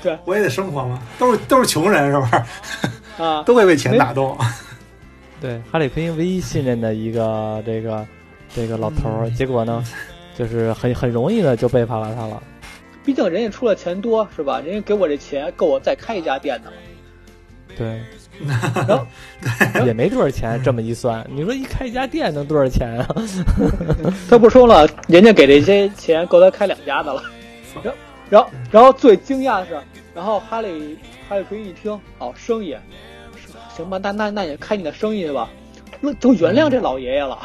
对 我也得生活嘛，都是都是穷人是不是？啊。都会被钱打动。对，哈利奎因唯一信任的一个这个这个老头儿，嗯结果呢，就是很很容易的就背叛了他了。毕竟人家出了钱多是吧？人家给我这钱够我再开一家店的了。对，然后也没多少钱，这么一算，你说一开一家店能多少钱啊？他不说了，人家给这些钱够他开两家的了。然后，然后，然后最惊讶的是，然后哈利哈利奎因一听，哦，生意，行吧，那那那也开你的生意去吧，那就原谅这老爷爷了。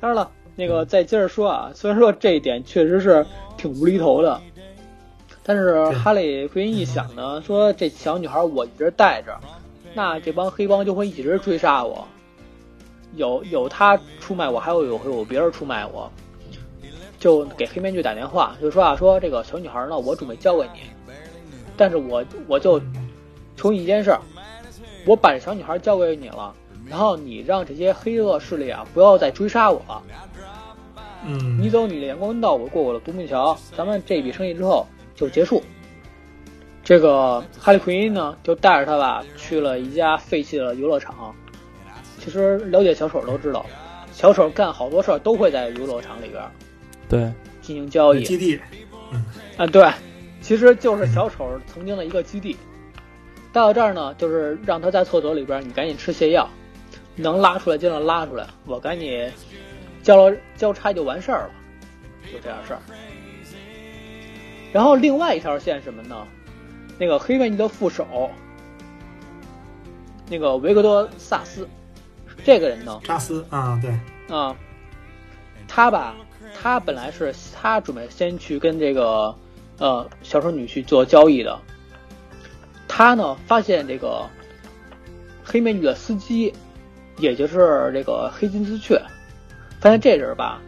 当然了，那个再接着说啊，虽然说这一点确实是挺无厘头的，但是哈利奎因一想呢，说这小女孩我一直带着，那这帮黑帮就会一直追杀我，有有他出卖我，还有有有别人出卖我。就给黑面具打电话，就说啊，说这个小女孩呢，我准备交给你，但是我我就求你一件事，我把这小女孩交给你了，然后你让这些黑恶势力啊不要再追杀我了。嗯，你走你的阳光道，我过我的独木桥，咱们这笔生意之后就结束。这个哈利奎因呢，就带着他吧去了一家废弃的游乐场。其实了解小丑都知道，小丑干好多事儿都会在游乐场里边。对，进行交易基地，啊，对，其实就是小丑曾经的一个基地。到这儿呢，就是让他在厕所里边，你赶紧吃泻药，能拉出来尽量拉出来，我赶紧交了交差就完事儿了，就这样事儿。然后另外一条线什么呢？那个黑面具的副手，那个维克多·萨斯，这个人呢，扎斯啊，对，啊，他吧。他本来是他准备先去跟这个呃小丑女去做交易的，他呢发现这个黑面具的司机，也就是这个黑金丝雀，发现这人吧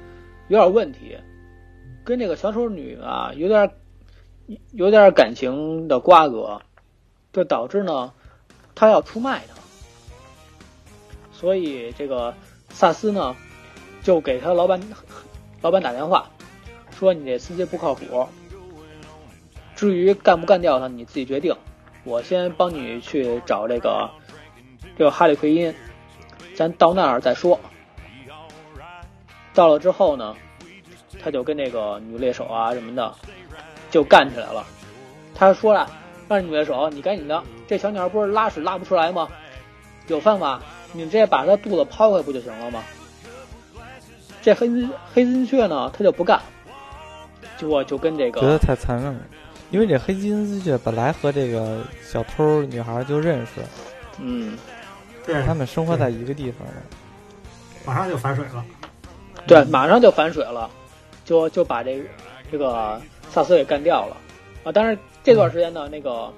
有点问题，跟这个小丑女啊有点有点感情的瓜葛，就导致呢他要出卖他，所以这个萨斯呢就给他老板。老板打电话说：“你这司机不靠谱，至于干不干掉他，你自己决定。我先帮你去找这个这个哈利奎因，咱到那儿再说。到了之后呢，他就跟那个女猎手啊什么的就干起来了。他说了，让女猎手你赶紧的，这小女孩不是拉屎拉不出来吗？有办法，你直接把它肚子抛开不就行了吗？”这黑黑金雀呢，他就不干，就我就跟这个觉得太残忍了，因为这黑金丝雀本来和这个小偷女孩就认识，嗯，对，他们生活在一个地方的，马上就反水了，对，马上就反水了，就就把这这个萨斯给干掉了啊！但是这段时间呢，那个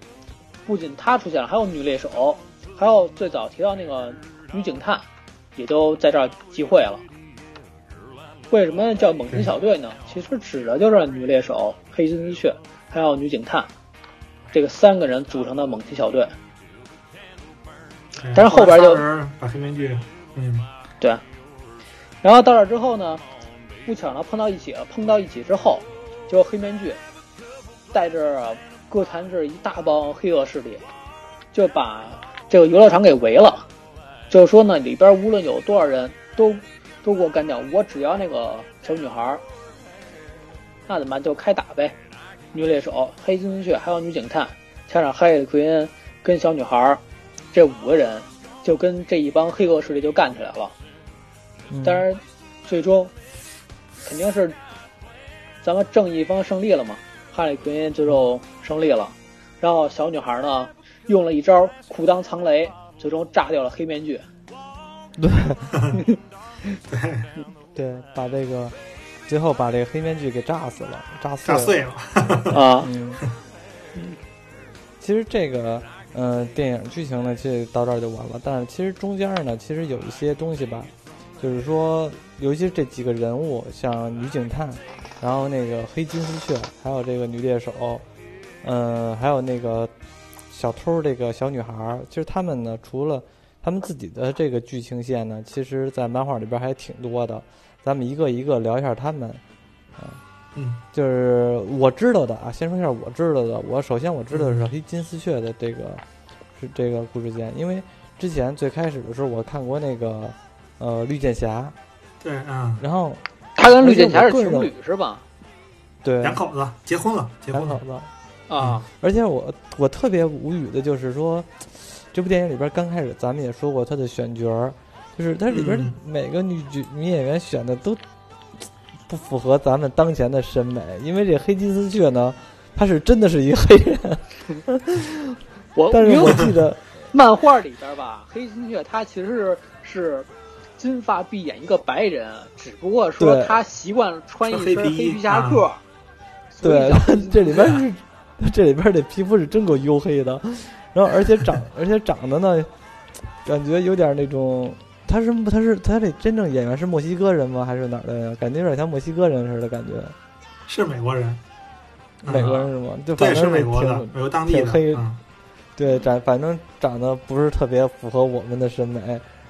不仅他出现了，还有女猎手，还有最早提到那个女警探，也都在这儿集会了。为什么叫猛禽小队呢？其实指的就是女猎手、黑金丝雀，还有女警探，这个三个人组成的猛禽小队。但是后边就把黑面具，嗯，对。然后到这之后呢，不巧呢碰到一起了，碰到一起之后，就黑面具带着哥谭市一大帮黑恶势力，就把这个游乐场给围了。就是说呢，里边无论有多少人都。都给我干掉！我只要那个小女孩，那怎么办？就开打呗！女猎手、黑金丝雀还有女警探，加上哈利奎恩跟小女孩，这五个人就跟这一帮黑恶势力就干起来了。但是，最终肯定是咱们正义方胜利了嘛！哈利奎因最终胜利了，然后小女孩呢用了一招裤裆藏雷，最终炸掉了黑面具。对。对对，把这个最后把这个黑面具给炸死了，炸碎炸碎了啊！嗯，其实这个呃电影剧情呢，其实到这儿就完了。但是其实中间呢，其实有一些东西吧，就是说，尤其是这几个人物，像女警探，然后那个黑金丝雀，还有这个女猎手，嗯，还有那个小偷，这个小女孩，其实他们呢，除了他们自己的这个剧情线呢，其实，在漫画里边还挺多的。咱们一个一个聊一下他们，啊，嗯，就是我知道的啊。先说一下我知道的。我首先我知道的是黑金丝雀的这个是这个故事线，因为之前最开始的时候我看过那个呃绿箭侠，对啊，然后他跟绿箭侠是情侣是吧？对，两口子结婚了，结婚口子啊。而且我我特别无语的就是说。这部电影里边刚开始咱们也说过他的选角，就是它里边嗯每个女角女演员选的都不符合咱们当前的审美，因为这黑金丝雀呢，他是真的是一个黑人，我但是因为我记得 漫画里边吧，黑金丝雀他其实是是金发碧眼一个白人，只不过说他习惯穿一身黑皮夹克。对 这里边雀是 这里边的皮肤是真够黝黑的，然后而且长 而且长得呢，感觉有点那种。他是他是他这真正演员是墨西哥人吗？还是哪儿的呀？感觉有点像墨西哥人似的感觉，是美国人，美国人嗯是吗？就反对，正是美国的挺，美国当地的，黑嗯对，长反正长得不是特别符合我们的审美，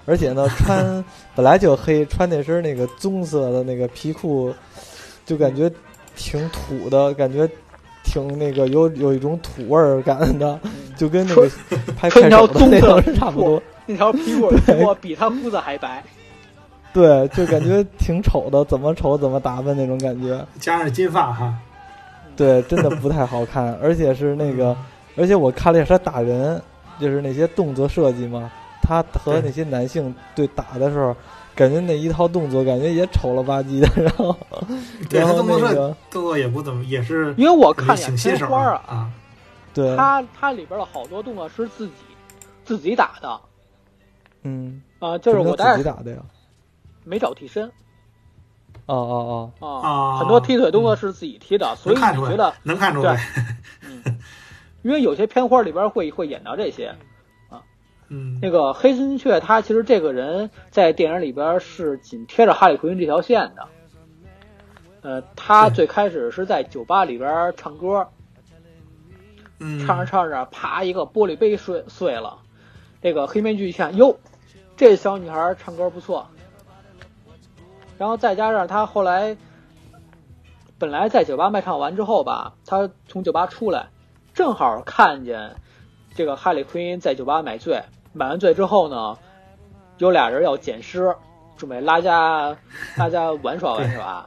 而且呢，穿本来就黑，穿那身那个棕色的那个皮裤，就感觉挺土的，感觉挺那个有有一种土味儿感的，就跟那个拍快手的那棕色种差不多。那条皮裤比他胡子还白。对，就感觉挺丑的，怎么丑怎么打扮那种感觉。加上金发哈，对，真的不太好看，而且是那个。而且我看了一下他打人，就是那些动作设计嘛，他和那些男性对打的时候，感觉那一套动作感觉也丑了吧唧的，然后，对然后他动作那个动作也不怎么，也是因为我看见挺新手片花啊，啊，对，他他里边的好多动作是自己自己打的。嗯，啊、就是我自己打的呀，没找替身。哦哦哦，啊很多踢腿动作是自己踢的，所以能看出来你觉得，能看出来，嗯，因为有些片花里边会会演到这些。嗯，那个黑金雀，他其实这个人在电影里边是紧贴着哈利奎因这条线的。呃，他最开始是在酒吧里边唱歌，嗯，唱着唱着，啪，一个玻璃杯碎碎了。这个黑面具一看，哟，这小女孩唱歌不错。然后再加上他后来，本来在酒吧卖唱完之后吧，他从酒吧出来，正好看见这个哈利奎因在酒吧买醉，买完醉之后呢，有俩人要捡尸，准备拉家拉家玩耍玩耍。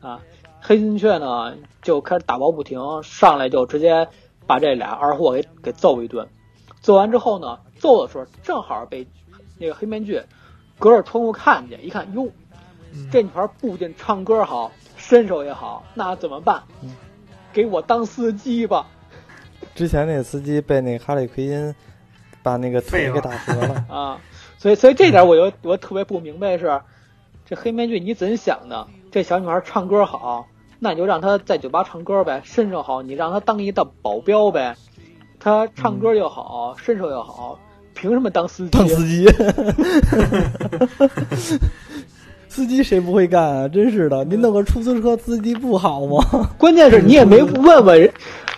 啊，黑金雀呢就开始打抱不停，上来就直接把这俩二货给给揍一顿。揍完之后呢，揍的时候正好被那个黑面具隔着窗户看见，一看哟，嗯这女孩不仅唱歌好，身手也好，那怎么办嗯？给我当司机吧！之前那个司机被那个哈利奎因把那个腿给打折了，啊，所以所以这点我就我特别不明白是，这黑面具你怎想的？这小女孩唱歌好，那你就让她在酒吧唱歌呗，身手好，你让她当一道保镖呗。她唱歌又好，身手又好，凭什么当司机？当司机，司机谁不会干啊？真是的，您弄个出租车司机不好吗？关键是你也没问问人，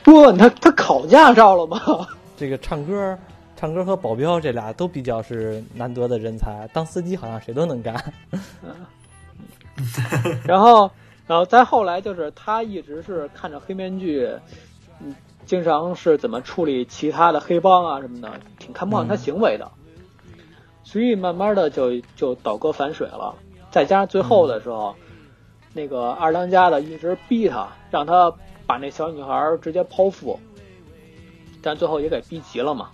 问问他他考驾照了吗？这个唱歌、唱歌和保镖这俩都比较是难得的人才，当司机好像谁都能干。然后，然后再后来就是他一直是看着黑面具，嗯，经常是怎么处理其他的黑帮啊什么的，挺看不惯他行为的，所以慢慢的就就倒戈反水了。再加上最后的时候，那个二当家的一直逼他，让他把那小女孩直接剖腹，但最后也给逼急了嘛，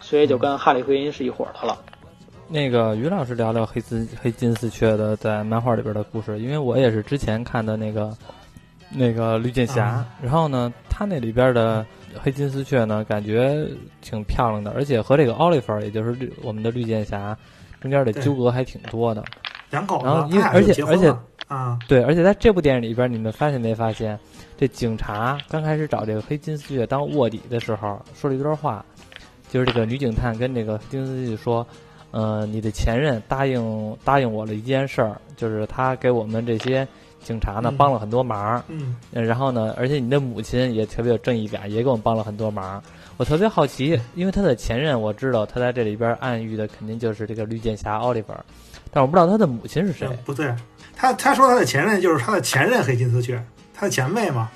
所以就跟哈利奎因是一伙的了。那个于老师聊聊黑金黑金丝雀的在漫画里边的故事，因为我也是之前看的那个那个绿箭侠，啊然后呢，他那里边的黑金丝雀呢，感觉挺漂亮的，而且和这个奥利弗，也就是绿我们的绿箭侠中间的纠葛还挺多的。两口子，然后因为而且而且啊，对，而且在这部电影里边，你们发现没发现，这警察刚开始找这个黑金丝雀当卧底的时候，说了一段话，就是这个女警探跟这个黑金丝雀说，呃，你的前任答应答应我了一件事儿，就是他给我们这些警察呢嗯帮了很多忙，嗯，呃然后呢，而且你的母亲也特别有正义感，也给我们帮了很多忙。我特别好奇，因为他的前任我知道他在这里边暗喻的肯定就是这个绿箭侠奥利弗，但我不知道他的母亲是谁。不对，他他说他的前任就是他的前任黑金丝雀，他的前辈嘛，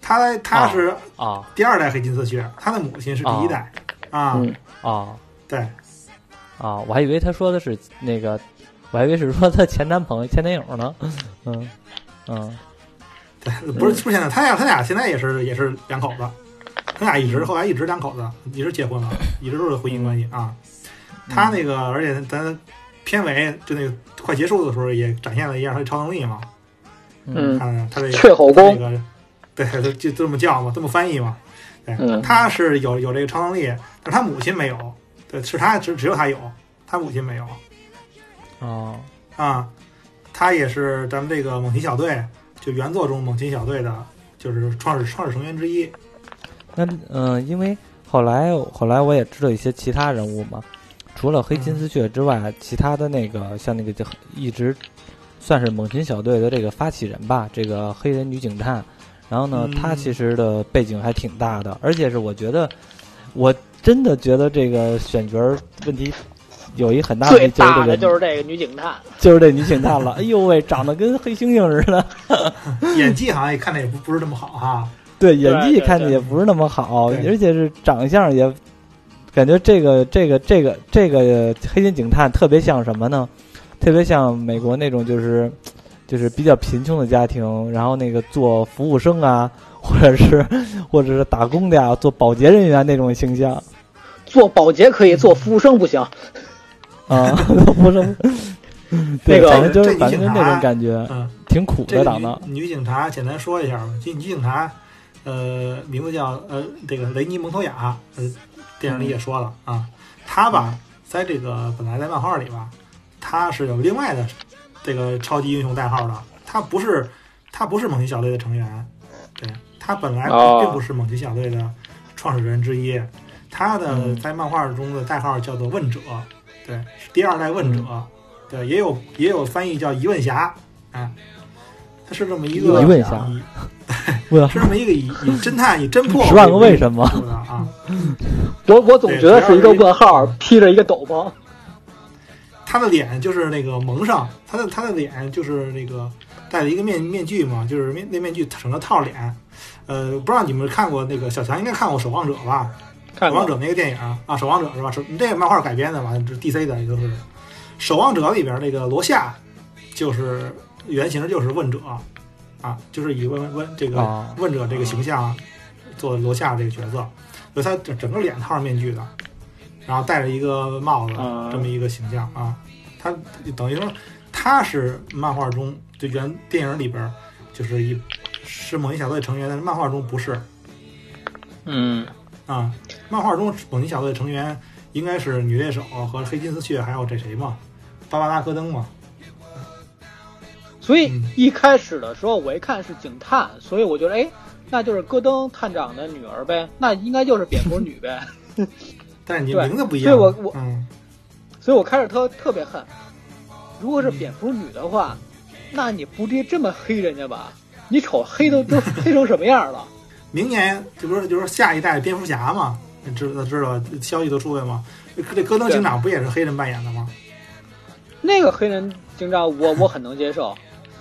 他他是啊第二代黑金丝雀，他的母亲是第一代啊啊对，啊！我还以为他说的是那个，我还以为是说他前男朋友、前男友呢。嗯嗯，对，不是不是现在，他俩他俩现在也是也是两口子，他俩一直后来一直两口子，一直结婚了，一直都是婚姻关系啊。他那个，而且咱片尾就那个快结束的时候，也展现了一下他的超能力嘛。嗯看他这个雀功这个，对，就就这么叫嘛，这么翻译嘛。对，嗯他是有有这个超能力，但是他母亲没有。对，是他只只有他有，他母亲没有哦，啊。他也是咱们这个猛禽小队，就原作中猛禽小队的，就是创始创始成员之一。那嗯、因为后来后来我也知道一些其他人物嘛，除了黑金丝雀之外，其他的那个像那个就一直算是猛禽小队的这个发起人吧，这个黑人女警探。然后呢，嗯她其实的背景还挺大的，而且是我觉得，我真的觉得这个选角儿问题有一很大最问题，就是大的这个就是这个女警探，就是这女警探了。哎呦喂，长得跟黑猩猩似的。演技好像也看着也不不是那么好哈。对，演技看着也不是那么好，对而且是长相也感觉这个这个这个这个黑心警探特别像什么呢？特别像美国那种就是就是比较贫穷的家庭，然后那个做服务生啊，或者是 或者是打工的呀，做保洁人员那种形象做保洁可以，做服务生不行。啊，服务生。那个反正就是那种感觉，嗯，挺苦这个的长得。女女警察，简单说一下吧。这女警察，呃，名字叫呃这个雷尼蒙托雅，呃，电影里也说了啊，她吧，在这个本来在漫画里吧，她是有另外的这个超级英雄代号的，他不是他不是猛禽小队的成员，对，他本来哦并不是猛禽小队的创始人之一，他的嗯在漫画中的代号叫做问者，对，是第二代问者，对，也有也有翻译叫疑问侠，啊，他是这么一个疑问侠 是这么一个以以侦探以侦破十万个为什么的啊。我我总觉得是一个问号，披着一个斗篷。他的脸就是那个蒙上，他的他的脸就是那个戴了一个面面具嘛，就是面那面具整个套脸。呃，不知道你们看过那个小强应该看过《守望者》吧？看守望者那个电影啊，《守望者》是吧？是这个漫画改编的嘛？这是 DC 的，也就是《守望者》里边那个罗夏，就是原型就是问者啊，就是以问问这个啊问者这个形象做的罗夏这个角色，所以他整整个脸套上面具的，然后戴着一个帽子，啊这么一个形象啊，他等于说他是漫画中就原电影里边就是一是猛禽小队成员，但是漫画中不是。嗯，啊，漫画中猛禽小队成员应该是女猎手和黑金丝雀，还有这谁嘛，芭芭拉戈登嘛，所以嗯。一开始的时候我一看是警探，所以我觉得哎，那就是戈登探长的女儿呗，那应该就是蝙蝠女呗。但是你名字不一样，所以我我嗯，所以我开始特特别恨，如果是蝙蝠女的话，那你不至于这么黑人家吧？你瞅黑都 都黑成什么样了？明年这不是就是下一代蝙蝠侠嘛，你知道知道消息都出来吗？这戈登警长不也是黑人扮演的吗？那个黑人警长我我很能接受。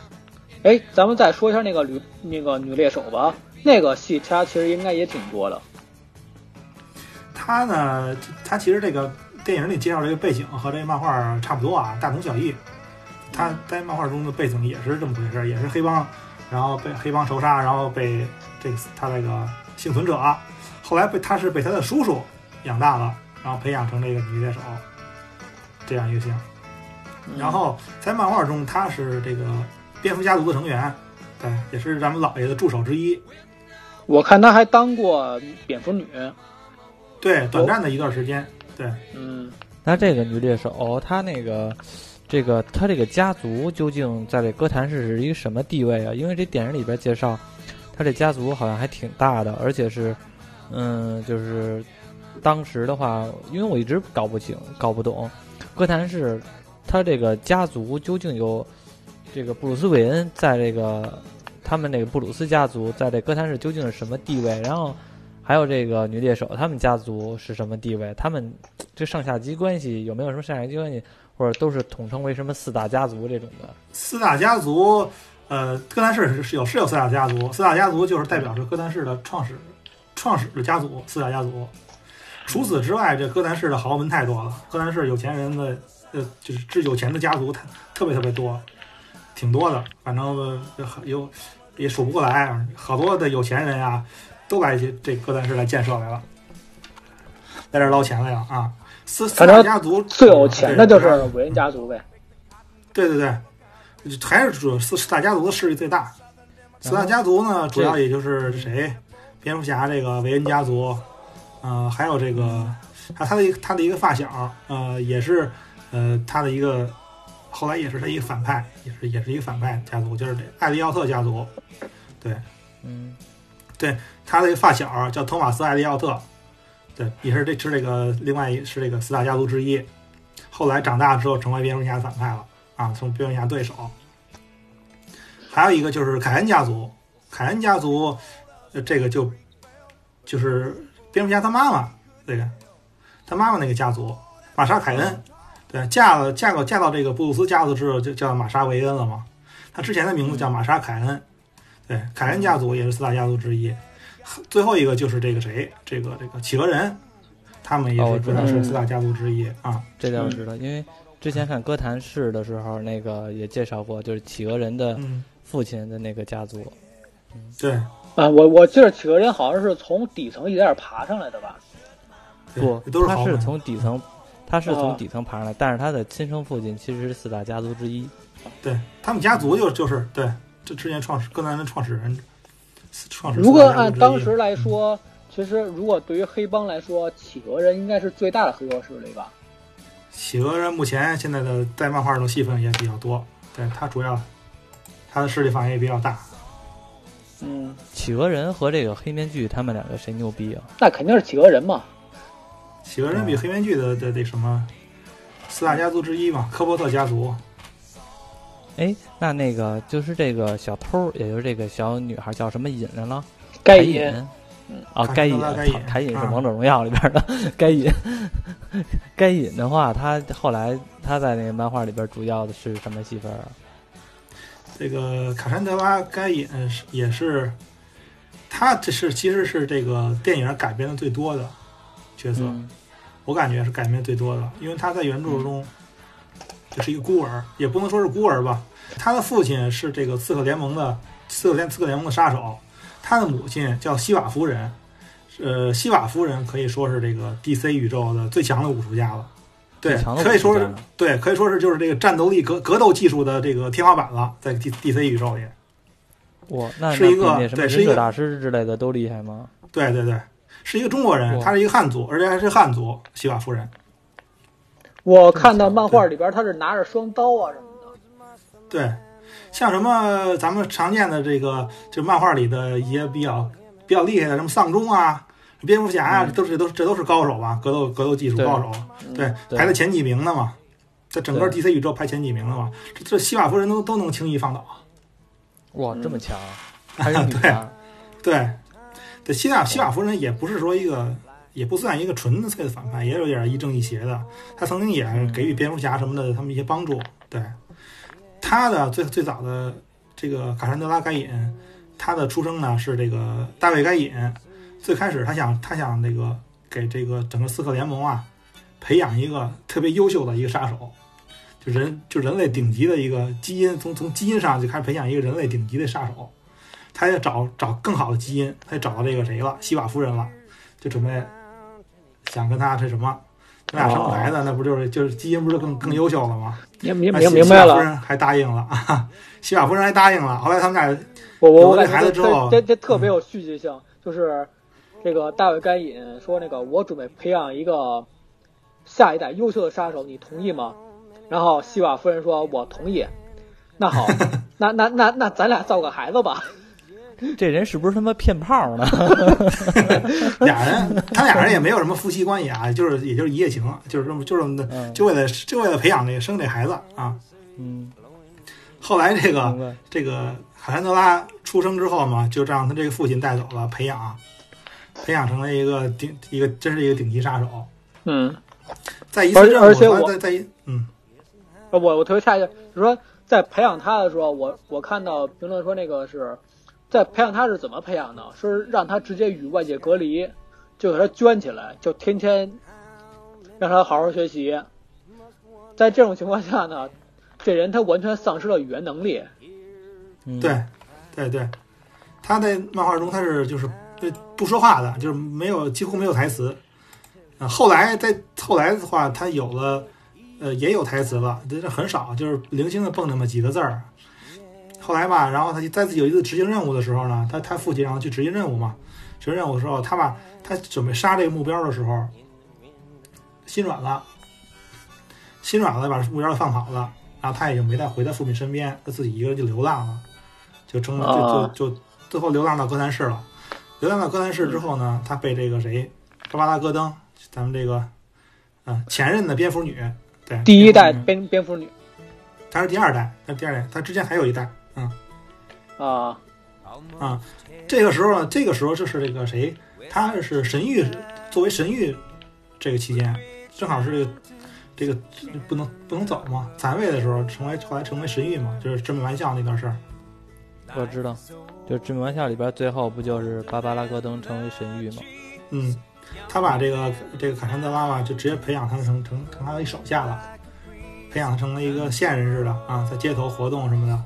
哎，咱们再说一下那个女那个女猎手吧，那个戏她其实应该也挺多的。她呢，她其实这个电影里介绍这个背景和这个漫画差不多啊，大同小异。他在漫画中的背景也是这么回事，也是黑帮，然后被黑帮仇杀，然后被这个他这个幸存者，后来被他是被他的叔叔养大了，然后培养成这个女猎手这样一个形象。然后在漫画中，他是这个蝙蝠家族的成员，对，也是咱们老爷的助手之一。我看他还当过蝙蝠女，对，短暂的一段时间，对，嗯，那这个女猎手，她那个，这个他这个家族究竟在这哥谭市是一个什么地位啊？因为这电影里边介绍，他这家族好像还挺大的，而且是，嗯，就是当时的话，因为我一直搞不清、搞不懂，哥谭市他这个家族究竟有这个布鲁斯韦恩在这个他们那个布鲁斯家族在这哥谭市究竟是什么地位？然后还有这个女猎手他们家族是什么地位？他们这上下级关系有没有什么上下级关系，或者都是统称为什么四大家族这种的？四大家族，呃，哥谭市是有是有四大家族，四大家族就是代表着哥谭市的创始创始的家族，四大家族。除此之外，这哥谭市的豪门太多了，哥谭市有钱人的呃，就是这有钱的家族特特别特别多，挺多的，反正有也数不过来，好多的有钱人啊，都来这哥谭市来建设来了，在这捞钱来了啊！四四大家族最有钱的就是韦恩家族呗。对对对，还是主四四大家族的势力最大。四大家族呢，主要也就是谁，蝙蝠侠这个韦恩家族，呃，还有这个他他的一个他的一个发小，呃，也是呃他的一个后来也是他一个反派，也是也是一个反派家族，就是这艾利奥特家族。对，嗯，对他的一个发小叫托马斯·艾利奥特，对，也是这是这个另外一是这个四大家族之一。后来长大之后成为蝙蝠侠反派了啊，从蝙蝠侠对手。还有一个就是凯恩家族，凯恩家族，呃，这个就就是蝙蝠侠他妈妈这个他妈妈那个家族玛莎凯恩，对，嫁了嫁过嫁到这个布鲁斯家族之后就叫玛莎维恩了嘛。他之前的名字叫玛莎凯恩，对，凯恩家族也是四大家族之一。最后一个就是这个谁，这个这个企鹅人，他们也是知是四大家族之一啊。这点我知道，因为之前看哥谭市的时候，那个也介绍过，就是企鹅人的嗯，父亲的那个家族。对，啊，我我记得企鹅人好像是从底层一点点爬上来的吧？不，他是都是。从底层，他是从哦底层爬上来，但是他的亲生父亲其实是四大家族之一。对他们家族就就是对，这之前创始哥谭的创始人，如果按当时来说，其实如果对于黑帮来说，企鹅人应该是最大的黑恶势力吧？企鹅人目前现在的在漫画中戏份也比较多，对他主要他的势力范围也比较大。嗯，企鹅人和这个黑面具，他们两个谁牛逼啊？那肯定是企鹅人嘛。企鹅人比黑面具的的那什么四大家族之一嘛，科波特家族。哎，那那个就是这个小偷，也就是这个小女孩叫什么瘾来了？该隐隐，啊，卡该隐卡该隐，是啊王者荣耀里边的该隐。该隐的话，他后来他在那个漫画里边主要的是什么戏份啊？这个卡珊德拉该隐是也是，他这是其实是这个电影改编的最多的角色，嗯我感觉是改编最多的，因为他在原著中就是一个孤儿，也不能说是孤儿吧。他的父亲是这个刺客联盟的刺客联刺客联盟的杀手，他的母亲叫西瓦夫人，呃，西瓦夫人可以说是这个 DC 宇宙的最强的武术家了。对可以说是对，可以说是就是这个战斗力格格斗技术的这个天花板了，在 D DC 宇宙里。哇，那是一个对是一个大师之类的都厉害吗？对对对，是一个中国人，他是一个汉族，而且还是汉族西瓦夫人。我看到漫画里边他是拿着双刀啊什么的。对，像什么咱们常见的这个，就漫画里的一些比较比较厉害的，什么丧钟啊、蝙蝠侠啊、都是都这都是高手吧，格斗格斗技术高手，对，对。排在前几名的嘛，在整个 DC 宇宙排前几名的嘛，这这西瓦夫人都都能轻易放倒。哇，嗯。这么强，还是女 对的？对，对，西瓦西瓦夫人也不是说一个，也不算一个纯粹的反派，也有点亦正亦邪的。他曾经也给予蝙蝠侠什么的他们一些帮助。对，他的最最早的这个卡珊德拉该隐，他的出生呢是这个大卫该隐。最开始他想他想那个给这个整个刺客联盟啊培养一个特别优秀的一个杀手。就人就人类顶级的一个基因，从从基因上就开始培养一个人类顶级的杀手，他也找找更好的基因，他也找到这个谁了，西瓦夫人了，就准备想跟他这什么，他俩生孩子，那不就是就是基因不是更更优秀了吗？明明明明白了，人还答应了啊，西瓦夫人还答应了。后来他们俩我我我有了感觉这孩子之后这这特别有戏剧性，就是这个大卫该隐说那个我准备培养一个下一代优秀的杀手，你同意吗？然后西瓦夫人说：“我同意。”那好，那那那那咱俩造个孩子吧。这人是不是他妈骗炮呢？俩人，他俩人也没有什么夫妻关系啊，就是也就是一夜情，就是这么就这么的，嗯就为了就为了培养这个生这孩子啊。嗯，后来这个。这个海兰德拉出生之后嘛，就让他这个父亲带走了培养，培养成了一个顶一个真是一个顶级杀手。嗯，在一次而且我在在一嗯我我特别诧异，就是说在培养他的时候，我我看到评论说那个是在培养他是怎么培养的？是让他直接与外界隔离，就给他圈起来，就天天让他好好学习。在这种情况下呢，这人他完全丧失了语言能力。嗯对对对，他在漫画中他是就是对不说话的，就是没有几乎没有台词。啊，后来在后来的话，他有了，呃，也有台词了，但是很少，就是零星的蹦那么几个字儿。后来吧，然后他就在自己有一次执行任务的时候呢，他他父亲然后去执行任务嘛，执行任务的时候，他把他准备杀这个目标的时候，心软了，心软了，把目标放跑了，然后他也就没再回到父亲身边，他自己一个人就流浪了，就成就啊。就就最后流浪到哥谭市了。流浪到哥谭市之后呢，他被这个谁，巴巴拉戈登，咱们这个，啊、前任的蝙蝠女，对，第一代蝙蝙蝙蝠女。她是第二代，她是第二代，她之前还有一代，嗯啊，啊，这个时候呢，这个时候就是这个谁，他是神域，作为神域这个期间，正好是这个这个不能不能走嘛，残位的时候成为后来成为神域嘛，就是致命玩笑那段事儿，我知道，就《致命玩笑》里边最后不就是芭芭拉戈登成为神域吗？嗯，他把这个这个卡珊德拉吧，就直接培养他成成成他的一手下了，培养成了一个线人似的啊，在街头活动什么的，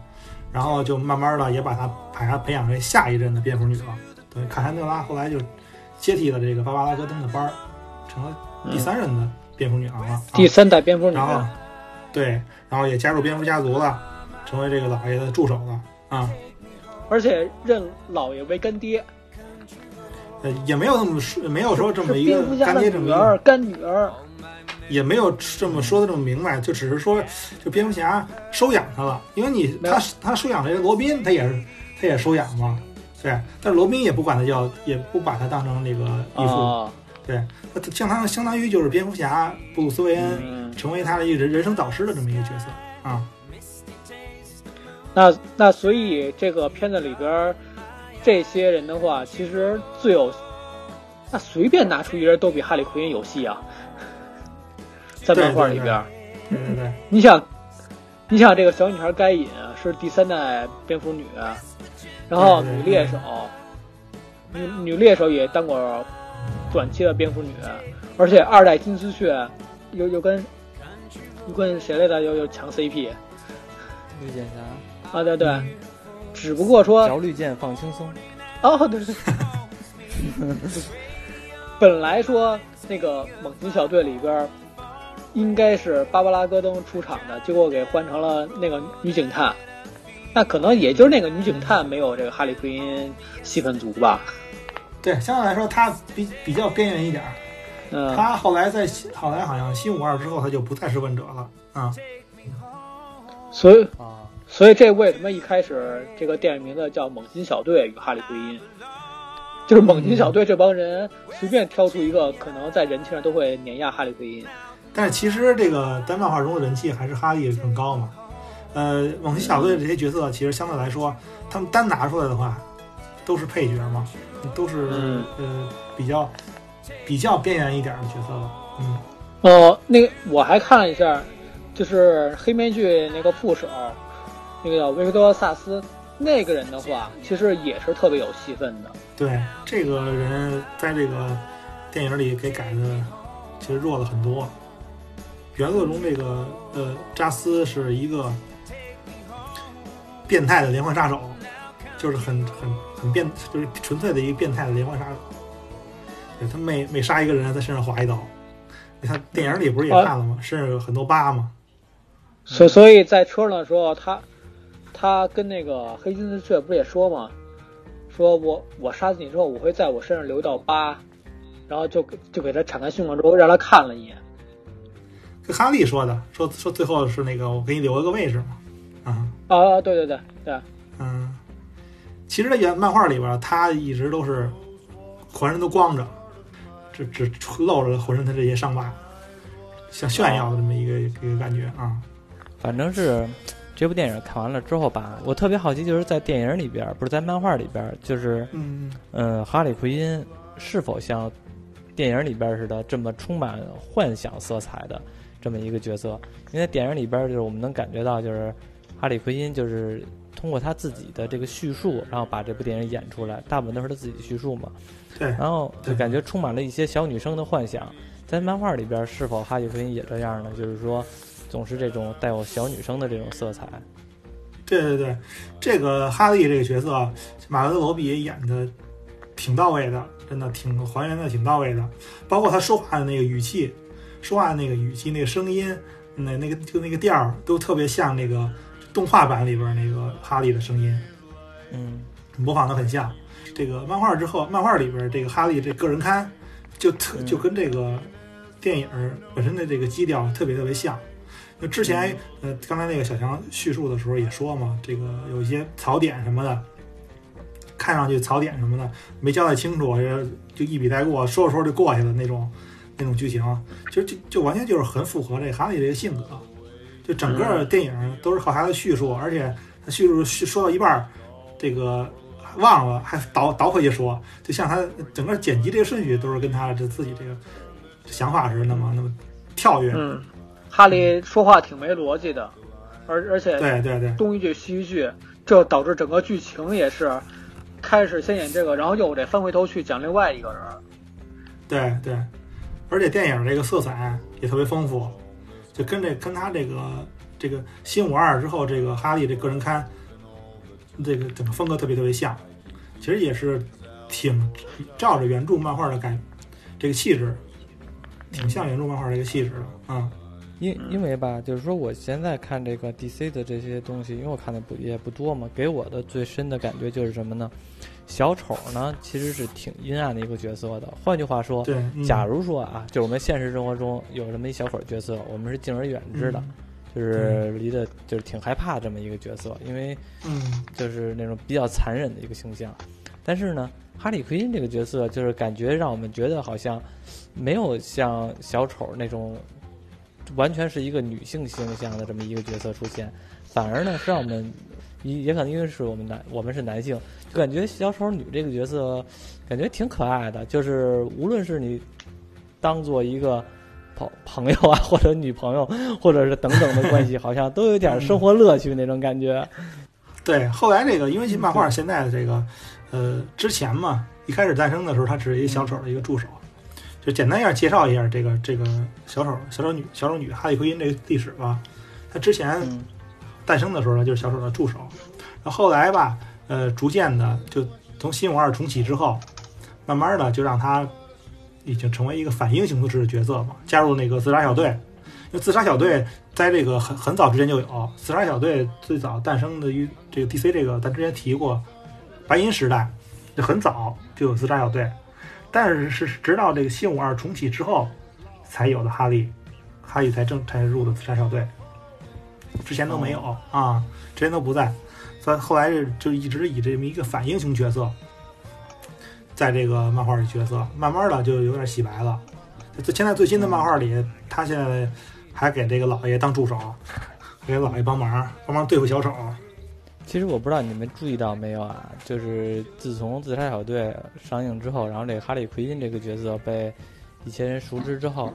然后就慢慢的也把她把她培养为下一任的蝙蝠女了。对，卡珊德拉后来就接替了这个芭芭拉戈登的班儿，成了第三任的蝙蝠女王了。啊第三代蝙蝠女然后对，然后也加入蝙蝠家族了，成为这个老爷的助手了啊。而且认老爷为干爹，呃，也没有那么说，没有说这么一个干爹这么一个女儿，干女儿。也没有这么说的这么明白，就只是说，就蝙蝠侠收养他了，因为你他他收养这个罗宾，他也是他也收养嘛，对，但是罗宾也不管他叫，也不把他当成那个义父，啊，对，那他相当相当于就是蝙蝠侠布鲁斯韦恩嗯，成为他的一人人生导师的这么一个角色啊，那那所以这个片子里边儿这些人的话，其实最有，那随便拿出一人都比哈利奎因有戏啊，在漫画里边儿，对对对，你想，你想这个小女孩该隐是第三代蝙蝠女，然后对对女猎手，女女猎手也当过短期的蝙蝠女，而且二代金丝雀又又跟又跟谁来着？又又抢 CP 绿箭侠，啊？对对，只不过说嚼绿箭放轻松。哦，对对。本来说那个猛禽小队里边儿应该是芭芭拉戈登出场的，结果给换成了那个女警探。那可能也就是那个女警探没有这个哈利奎因戏份足吧。对，相对来说她比比较边缘一点儿，嗯，她后来在后来好像新五二之后她就不再是问者了啊，所以啊，所以这为什么一开始这个电影名字叫《猛禽小队与哈利奎因》？就是猛禽小队这帮人随便挑出一个，可能在人气上都会碾压哈利奎因。但是其实这个在漫画中的人气还是哈利更高嘛。呃，猛禽小队这些角色，其实相对来说，他们单拿出来的话，都是配角嘛，都是、嗯呃比较比较边缘一点的角色了。嗯，哦，那个我还看了一下，就是黑面具那个副手，那个叫维克多·萨斯，那个人的话，其实也是特别有戏份的。对，这个人在这个电影里给改的其实弱了很多。原作中这个呃扎斯是一个变态的连环杀手，就是很很很变，就是纯粹的一个变态的连环杀手。对他每每杀一个人，在身上划一刀。你看电影里不是也看了吗？身上有很多疤吗？所所以在车上的时候，他他跟那个黑金丝雀不是也说嘛，说我我杀死你之后，我会在我身上留一道疤，然后就给就给他敞开胸膛之后，让他看了一眼。跟哈利说的，说说最后是那个我给你留了个位置嘛。啊，啊，对对对对，嗯，其实，在原漫画里边，他一直都是浑身都光着，只只露着浑身的这些伤疤，像炫耀的这么一个、一个感觉啊。反正是这部电影看完了之后吧，我特别好奇，就是在电影里边，不是在漫画里边，就是嗯，嗯，哈利奎因是否像电影里边似的这么充满幻想色彩的这么一个角色？因为在电影里边，就是我们能感觉到，就是哈利奎因就是通过他自己的这个叙述，然后把这部电影演出来，大部分都是他自己叙述嘛。对，然后就感觉充满了一些小女生的幻想。在漫画里边，是否哈利奎因也这样呢？就是说，总是这种带有小女生的这种色彩。对对对，这个哈利这个角色，马格罗比也演的挺到位的，真的挺还原的挺到位的，包括他说话的那个语气，说话那个语气、那个声音、那那个就那个调儿，都特别像那个动画版里边那个哈利的声音，嗯。模仿的很像。这个漫画之后，漫画里边这个哈利这个人刊，就特嗯。就跟这个电影本身的这个基调特别特别像。那之前，呃，刚才那个小强叙述的时候也说嘛，这个有一些槽点什么的，看上去槽点什么的没交代清楚，就一笔带过，说着说着就过去了那种那种剧情，其实就就完全就是很符合这哈利这个性格。就整个电影都是靠他的叙述，而且他叙述叙说到一半，这个忘了还倒倒回去说，就像他整个剪辑这个顺序都是跟他这自己这个想法是那么那么跳跃。嗯，哈利说话挺没逻辑的，而而且对对对东一句西一句，这导致整个剧情也是开始先演这个，然后又得翻回头去讲另外一个人。对对，而且电影这个色彩也特别丰富，就跟这跟他这个这个新五二之后这个哈利这个人刊，这个整个风格特别特别像，其实也是挺照着原著漫画的感这个气质，挺像原著漫画这个气质的啊。因因为吧，就是说我现在看这个 DC 的这些东西，因为我看的不也不多嘛，给我的最深的感觉就是什么呢？小丑呢其实是挺阴暗的一个角色的。换句话说，对，嗯假如说啊，就是我们现实生活中有这么一小丑角色，我们是敬而远之的，嗯就是离得就是挺害怕这么一个角色，因为嗯就是那种比较残忍的一个形象。但是呢，哈利奎因这个角色就是感觉让我们觉得好像没有像小丑那种完全是一个女性形象的这么一个角色出现，反而呢是让我们也也可能因为是我们男我们是男性，就感觉小丑女这个角色感觉挺可爱的，就是无论是你当做一个。朋朋友啊，或者女朋友，或者是等等的关系，好像都有点生活乐趣那种感觉。对，后来这个因为漫画现在的这个，呃，之前嘛，一开始诞生的时候，他只是一小丑的一个助手，就简单一下介绍一下这个这个小丑小丑女小丑女哈利奎因这个历史吧。他之前嗯诞生的时候呢，就是小丑的助手，然后后来吧，呃，逐渐的就从新五二重启之后，慢慢的就让他已经成为一个反英雄式的角色嘛，加入那个自杀小队。因为自杀小队在这个很很早之前就有，自杀小队最早诞生的于这个 DC 这个，咱之前提过，白银时代就很早就有自杀小队，但是是直到这个新五二重启之后才有的哈利，哈利才正才入的自杀小队，之前都没有、啊，之前都不在，所以后来是就一直以这么一个反英雄角色，在这个漫画里角色，慢慢的就有点洗白了。就现在最新的漫画里，他现在还给这个老爷当助手，给老爷帮忙，帮忙对付小丑。其实我不知道你们注意到没有啊，就是自从《自杀小队》上映之后，然后这个哈利奎因这个角色被一些人熟知之后，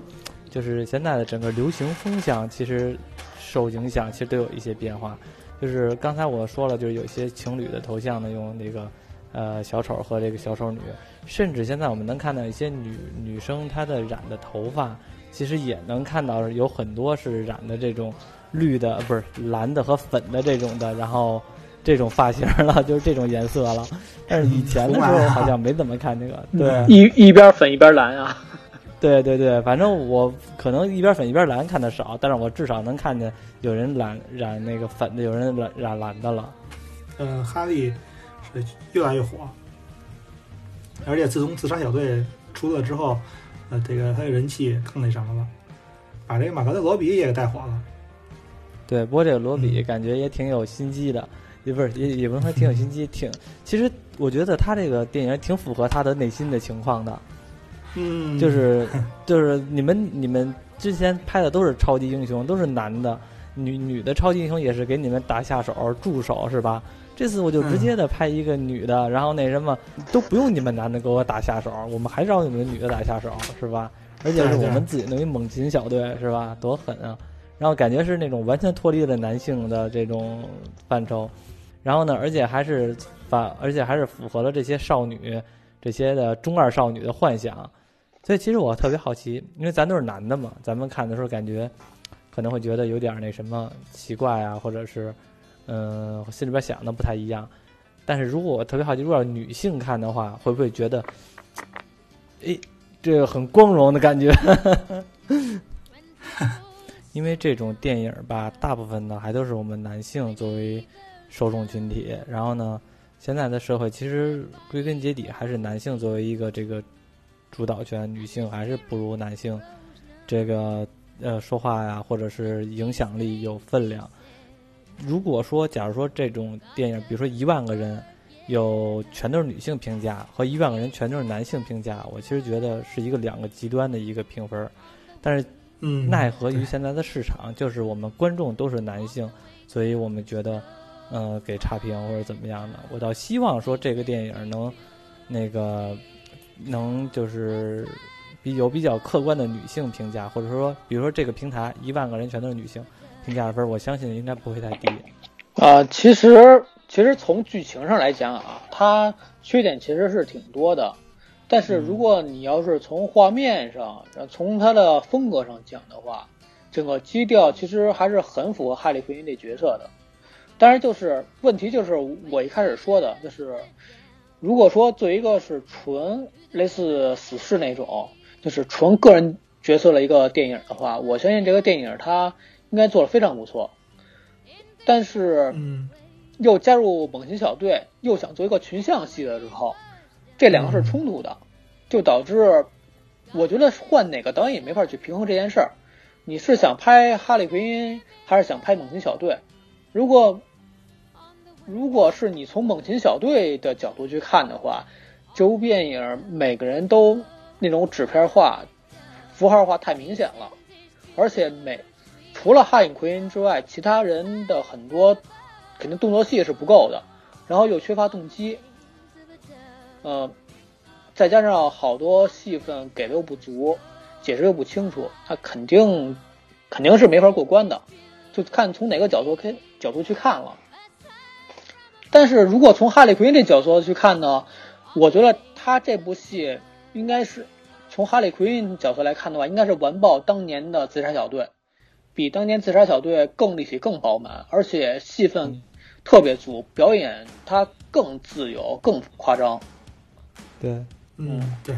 就是现在的整个流行风向其实受影响，其实都有一些变化。就是刚才我说了，就是有些情侣的头像呢，用那个呃小丑和这个小丑女，甚至现在我们能看到一些女女生她的染的头发，其实也能看到有很多是染的这种绿的，不是蓝的和粉的这种的，然后这种发型了，就是这种颜色了。但是以前的时候好像没怎么看这个，对一一边粉一边蓝啊。对对对，反正我可能一边粉一边蓝看的少，但是我至少能看见有人染染那个粉的，有人染染蓝的了。嗯，哈利是越来越火，而且自从自杀小队出了之后，呃，这个他的人气更那什么了，把这个马格特罗比也给带火了。对，不过这个罗比嗯感觉也挺有心机的，也不是也也不能说挺有心机，挺其实我觉得他这个电影挺符合他的内心的情况的，嗯，就是就是你们你们之前拍的都是超级英雄，都是男的，女女的超级英雄也是给你们打下手助手是吧？这次我就直接的拍一个女的，然后那什么都不用你们男的给我打下手，我们还找你们女的打下手是吧？而且是我们自己弄一猛禽小队是吧？多狠啊！然后感觉是那种完全脱离了男性的这种范畴，然后呢，而且还是反，而且还是符合了这些少女这些的中二少女的幻想。所以其实我特别好奇，因为咱都是男的嘛，咱们看的时候感觉可能会觉得有点那什么奇怪啊，或者是嗯、心里边想的不太一样。但是如果我特别好奇，如果女性看的话，会不会觉得，诶，这个很光荣的感觉？因为这种电影吧，大部分呢还都是我们男性作为受众群体，然后呢，现在的社会其实归根结底还是男性作为一个这个主导权，女性还是不如男性这个呃说话呀，或者是影响力有分量。如果说，假如说这种电影，比如说一万个人有全都是女性评价，和一万个人全都是男性评价，我其实觉得是一个两个极端的一个评分。但是，嗯，奈何于现在的市场，就是我们观众都是男性，所以我们觉得，呃，给差评或者怎么样的。我倒希望说这个电影能，那个，能就是比有比较客观的女性评价，或者说，比如说这个平台一万个人全都是女性。评价的分，我相信应该不会太低。啊，其实其实从剧情上来讲啊，它缺点其实是挺多的。但是如果你要是从画面上、从它的风格上讲的话，整个基调其实还是很符合哈利·奎因这角色的。当然，就是问题就是我一开始说的，就是如果说作为一个是纯类似死侍那种，就是纯个人角色的一个电影的话，我相信这个电影它。应该做的非常不错，但是，嗯，又加入猛禽小队，又想做一个群像戏的时候，这两个是冲突的，就导致我觉得换哪个导演也没法去平衡这件事儿。你是想拍哈利奎因，还是想拍猛禽小队？如果如果是你从猛禽小队的角度去看的话，这部电影每个人都那种纸片化、符号化太明显了，而且每。除了哈影奎因之外，其他人的很多肯定动作戏是不够的，然后又缺乏动机，呃，再加上好多戏份给的又不足，解释又不清楚，他肯定肯定是没法过关的，就看从哪个角度看角度去看了。但是如果从哈利奎因这角度去看呢，我觉得他这部戏应该是从哈利奎因角度来看的话，应该是完爆当年的自杀小队。比当年自杀小队更立体、更饱满，而且戏份特别足，表演它更自由、更夸张。对，嗯，对，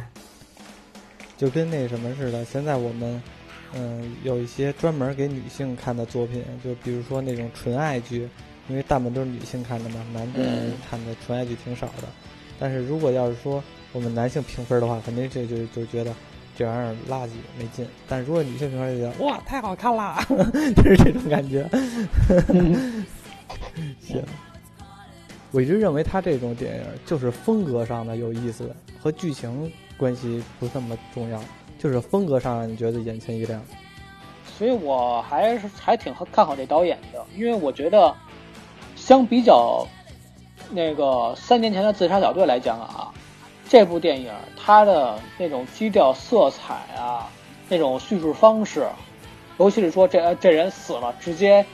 就跟那什么似的。现在我们嗯有一些专门给女性看的作品，就比如说那种纯爱剧，因为大部分都是女性看的嘛，男的看的纯爱剧挺少的。但是如果要是说我们男性评分的话，肯定就就就觉得。这玩意儿垃圾没劲，但如果女性评分就觉得哇太好看啦，就是这种感觉。行，我一直认为他这种电影就是风格上的有意思，和剧情关系不那么重要，就是风格上让你觉得眼前一亮。所以我还是还挺看好这导演的，因为我觉得相比较那个三年前的自杀小队来讲啊。这部电影它的那种基调、色彩啊，那种叙述方式，尤其是说这这人死了，直接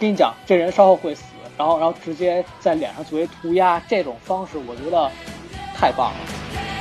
跟你讲这人稍后会死，然后然后直接在脸上作为涂鸦，这种方式我觉得太棒了。